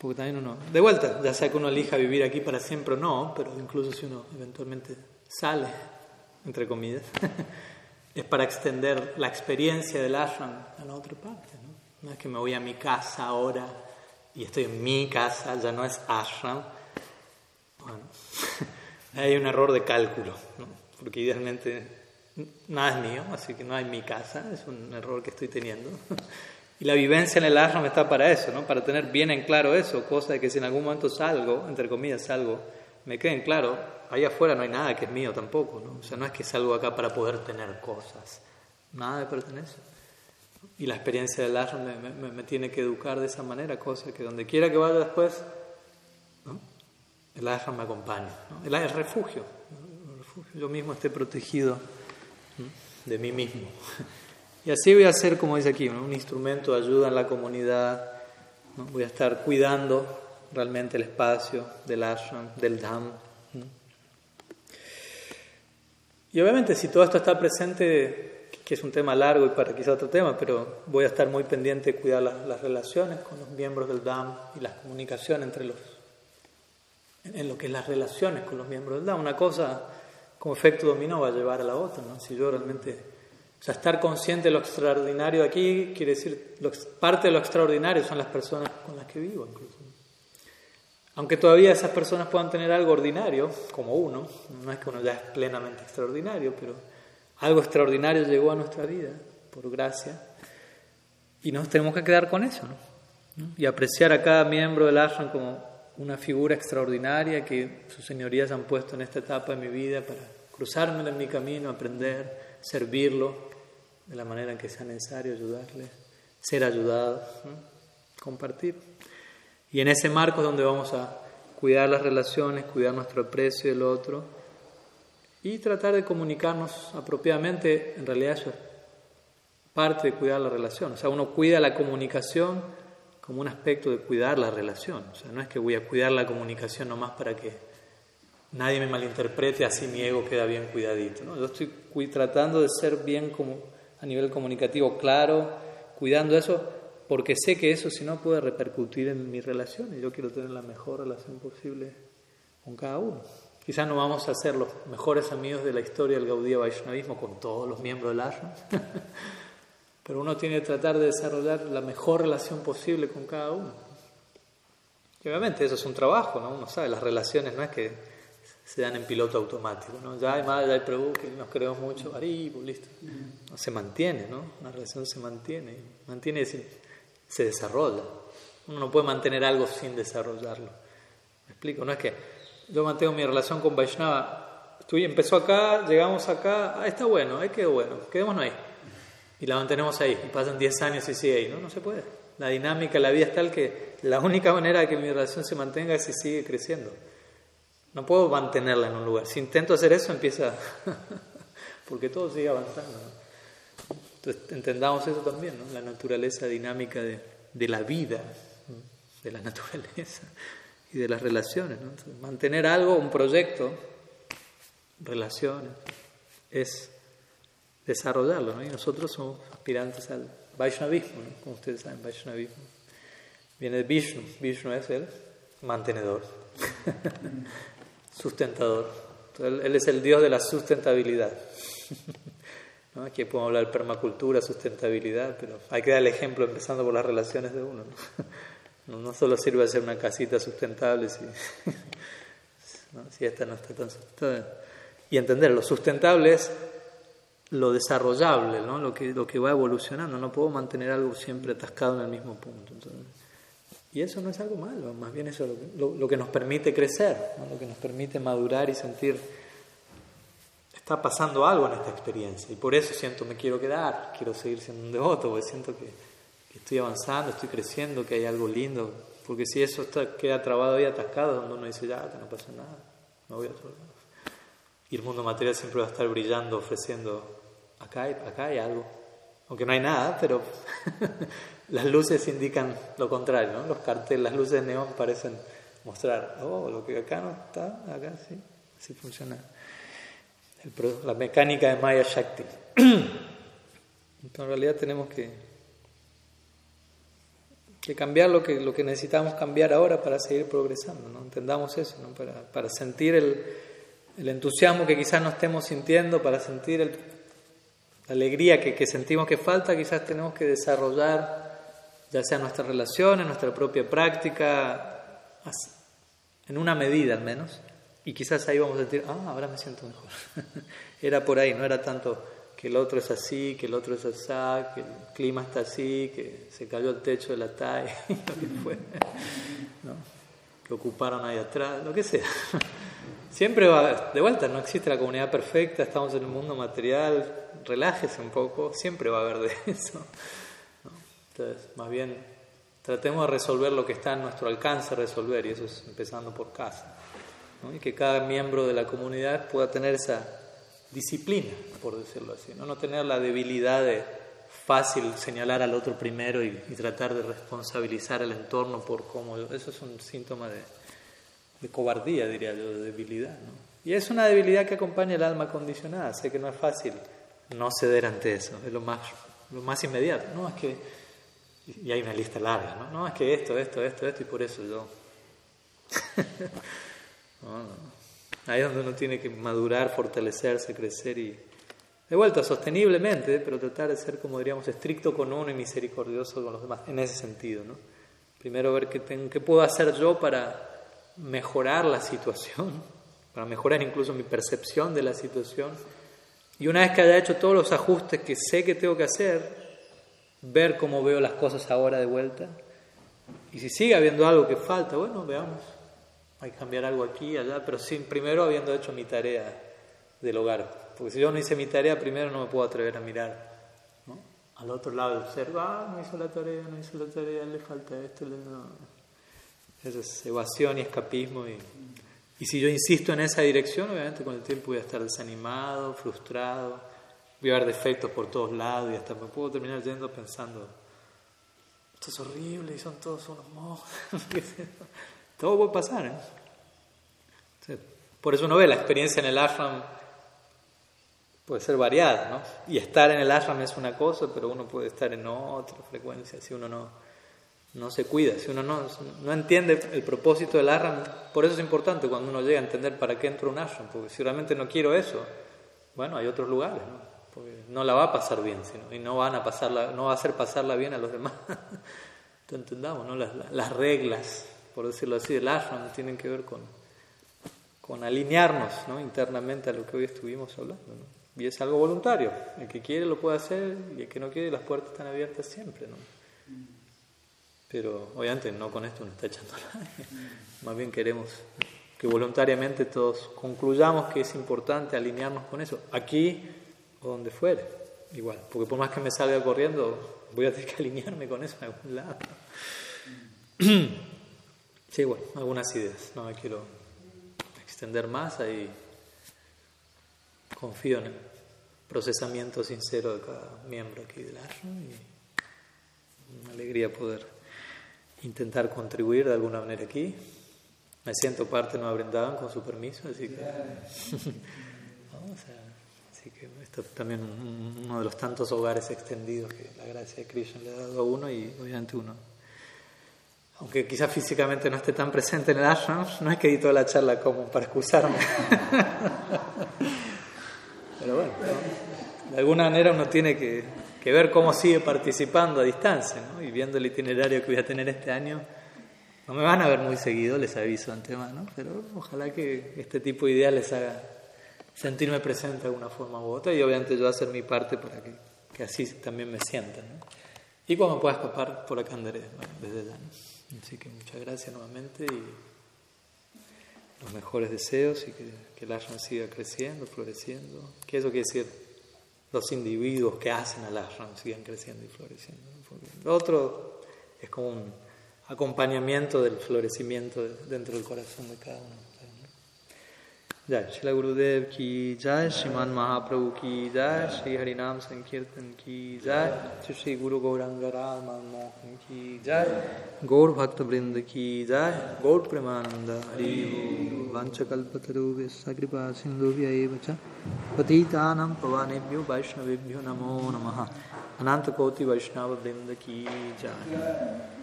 Porque también uno, de vuelta, ya sea que uno elija vivir aquí para siempre o no, pero incluso si uno eventualmente sale, entre comillas, es para extender la experiencia del ashram a la otra parte. ¿no? no es que me voy a mi casa ahora y estoy en mi casa, ya no es ashram. Bueno, hay un error de cálculo, ¿no? porque idealmente nada es mío, así que no hay mi casa, es un error que estoy teniendo. Y la vivencia en el ashram está para eso, ¿no? para tener bien en claro eso, cosa de que si en algún momento salgo, entre comillas salgo, me queden claro, ahí afuera no hay nada que es mío tampoco, ¿no? o sea, no es que salgo acá para poder tener cosas, nada de pertenencia. Y la experiencia del ashram me, tiene que educar de esa manera, cosa que donde quiera que vaya después, ¿no? el ashram me acompaña, ¿no? el, el refugio, el refugio, yo mismo esté protegido de mí mismo. Y así voy a ser, como dice aquí, un instrumento de ayuda en la comunidad. Voy a estar cuidando realmente el espacio del ashram, del dham. Y obviamente si todo esto está presente, que es un tema largo y para quizá otro tema, pero voy a estar muy pendiente de cuidar las, relaciones con los miembros del dham y las comunicaciones entre los, en lo que es las relaciones con los miembros del dham. Una cosa como efecto dominó va a llevar a la otra, ¿no? Si yo realmente sea, estar consciente de lo extraordinario aquí quiere decir, parte de lo extraordinario son las personas con las que vivo incluso. Aunque todavía esas personas puedan tener algo ordinario, como uno, no es que uno ya es plenamente extraordinario, pero algo extraordinario llegó a nuestra vida, por gracia, y nos tenemos que quedar con eso, ¿no? Y apreciar a cada miembro del ashram como una figura extraordinaria que sus señorías han puesto en esta etapa de mi vida para cruzarme en mi camino, aprender, servirlo, de la manera en que sea necesario ayudarle, ser ayudado, compartir. Y en ese marco es donde vamos a cuidar las relaciones, cuidar nuestro aprecio del otro y tratar de comunicarnos apropiadamente. En realidad eso es parte de cuidar la relación. O sea, uno cuida la comunicación como un aspecto de cuidar la relación. O sea, no es que voy a cuidar la comunicación nomás para que nadie me malinterprete, así mi ego queda bien cuidadito. ¿no? Yo estoy tratando de ser bien como a nivel comunicativo claro, cuidando eso, porque sé que eso si no puede repercutir en mi relación y yo quiero tener la mejor relación posible con cada uno. Quizás no vamos a ser los mejores amigos de la historia del Gaudí Vaishnavismo con todos los miembros del ashram, pero uno tiene que tratar de desarrollar la mejor relación posible con cada uno. Y obviamente eso es un trabajo, ¿no? Uno sabe, las relaciones no es que se dan en piloto automático, ¿no? Ya hay más, ya hay Prabhu, que nos creemos mucho, pues listo. No, se mantiene, ¿no? Una relación se mantiene, mantiene y se, desarrolla. Uno no puede mantener algo sin desarrollarlo. ¿Me explico? No es que yo mantengo mi relación con Vaishnava, estoy, empezó acá, llegamos acá, ah, está bueno, ahí quedó bueno, quedémonos ahí. Y la mantenemos ahí, y pasan 10 años y sigue ahí, ¿no? No se puede. La dinámica, la vida es tal que la única manera de que mi relación se mantenga es si sigue creciendo. No puedo mantenerla en un lugar. Si intento hacer eso, empieza. porque todo sigue avanzando. Entonces, entendamos eso también, ¿no? la naturaleza dinámica de, la vida, de la naturaleza y de las relaciones. ¿no? mantener algo, un proyecto, relaciones, es desarrollarlo. ¿no? Y nosotros somos aspirantes al Vaishnavismo, ¿no? como ustedes saben, Vaishnavismo. Viene de Vishnu, Vishnu es el mantenedor. sustentador. él, es el Dios de la sustentabilidad. Aquí podemos hablar de permacultura, sustentabilidad, pero hay que dar el ejemplo empezando por las relaciones de uno. No, no, solo sirve hacer una casita sustentable si, si esta no está tan sustentable. Y entender, lo sustentable es lo desarrollable, lo, que, lo que va evolucionando. No puedo mantener algo siempre atascado en el mismo punto. Y eso no es algo malo, más bien eso es lo que, nos permite crecer, lo que nos permite madurar y sentir, está pasando algo en esta experiencia. Y por eso siento, me quiero quedar, quiero seguir siendo un devoto, porque siento que, estoy avanzando, estoy creciendo, que hay algo lindo. Porque si eso está, queda trabado y atascado, donde uno dice, ya, que no pasa nada, no voy a otro lado. Y el mundo material siempre va a estar brillando, ofreciendo, acá hay, acá hay algo. Aunque no hay nada, pero las luces indican lo contrario. Los carteles, las luces de neón parecen mostrar, oh, lo que acá no está, acá sí, así funciona. la mecánica de Maya Shakti. Entonces, en realidad tenemos que, que cambiar lo que, lo que necesitamos cambiar ahora para seguir progresando, ¿no? Entendamos eso, ¿no? Para, para sentir el, el entusiasmo que quizás no estemos sintiendo, para sentir el, la alegría que, que sentimos que falta, quizás tenemos que desarrollar ya sea nuestra relación, en nuestra propia práctica, en una medida al menos, y quizás ahí vamos a decir, ah, ahora me siento mejor. era por ahí, no era tanto que el otro es así, que el otro es así, que el clima está así, que se cayó el techo de la TAE, lo que fue, que ocuparon ahí atrás, lo que sea. Siempre va, de vuelta, no existe la comunidad perfecta, estamos en un mundo material, relájese un poco, siempre va a haber de eso. Entonces, más bien, tratemos de resolver lo que está en nuestro alcance resolver, y eso es empezando por casa. Y que cada miembro de la comunidad pueda tener esa disciplina, por decirlo así, no, no tener la debilidad de fácil señalar al otro primero y, tratar de responsabilizar al entorno por cómo... Eso es un síntoma de, de cobardía, diría yo, de debilidad. ¿no? Y es una debilidad que acompaña el alma condicionada. Sé que no es fácil no ceder ante eso, es lo más, lo más inmediato. No, es que y hay una lista larga, ¿no? No, es que esto, esto, esto, esto, y por eso yo. Ahí es donde uno tiene que madurar, fortalecerse, crecer y, de vuelta, sosteniblemente, pero tratar de ser, como diríamos, estricto con uno y misericordioso con los demás, en ese sentido, ¿no? Primero ver qué, tengo, qué puedo hacer yo para mejorar la situación, para mejorar incluso mi percepción de la situación. Y una vez que haya hecho todos los ajustes que sé que tengo que hacer, ver cómo veo las cosas ahora de vuelta. Y si sigue habiendo algo que falta, bueno, veamos, hay que cambiar algo aquí, allá, pero sin primero habiendo hecho mi tarea del hogar. Porque si yo no hice mi tarea, primero no me puedo atrever a mirar ¿no? al otro lado, observar, ah, no hizo la tarea, no hizo la tarea, le falta esto, le... no. Eso es evasión y escapismo. Y, y si yo insisto en esa dirección, obviamente con el tiempo voy a estar desanimado, frustrado ver defectos por todos lados y hasta me puedo terminar yendo pensando, esto es horrible y son todos unos mojos. Todo puede pasar. ¿eh? por eso uno ve la experiencia en el ashram puede ser variada, ¿no? Y estar en el ashram es una cosa, pero uno puede estar en otra frecuencia si uno no, no se cuida, si uno no, no entiende el propósito del ashram. Por eso es importante cuando uno llega a entender para qué entra un ashram, porque si realmente no quiero eso, bueno, hay otros lugares, ¿no? Porque no la va a pasar bien, sino, y no van a pasarla, no va a hacer pasarla bien a los demás. Entonces entendamos, ¿no? Las, reglas, por decirlo así, del ashram tienen que ver con, con alinearnos ¿no? internamente a lo que hoy estuvimos hablando. ¿no? Y es algo voluntario. El que quiere lo puede hacer y el que no quiere las puertas están abiertas siempre. ¿no? Pero obviamente no con esto nos está echando la Más bien queremos que voluntariamente todos concluyamos que es importante alinearnos con eso. Aquí o donde fuere, igual, porque por más que me salga corriendo, voy a tener que alinearme con eso en algún lado. Sí, bueno, algunas ideas, no me quiero extender más, ahí confío en el procesamiento sincero de cada miembro aquí del ashram y una alegría poder intentar contribuir de alguna manera aquí. Me siento parte no Brindavan con su permiso, así que vamos a Así que también uno de los tantos hogares extendidos que la gracia de Krishna le ha dado a uno y obviamente uno, aunque quizás físicamente no esté tan presente en el ashram, no es que di toda la charla como para excusarme. Pero bueno, de alguna manera uno tiene que, que, ver cómo sigue participando a distancia ¿no? y viendo el itinerario que voy a tener este año. No me van a ver muy seguido, les aviso antemano, pero ojalá que este tipo de ideas les haga sentirme presente de alguna forma u otra y obviamente yo hacer mi parte para que, que así también me sientan. Y cuando pueda escapar, por acá andaré desde ya. Así que muchas gracias nuevamente y los mejores deseos y que, que el ashram siga creciendo, floreciendo. ¿Qué eso quiere decir? Los individuos que hacen al ashram sigan creciendo y floreciendo. lo otro es como un acompañamiento del florecimiento dentro del corazón de cada uno. जय। श्री गुरुदेव की जय, श्रीमान महाप्रभु की जय, श्री हरिनाम संकीर्तन की जय, श्री गुरु गौरंग राम मोहन की जय, गौर भक्त वृंद की जय, गौर प्रेमानंद हरि वंशकल्पतरुभ्यश्च कृपा सिन्धुभ्य च। पतितानां पवानेभ्यो वैष्णवेभ्यो नमो नमः। अनंत कोटि वैष्णव वृंद की जय।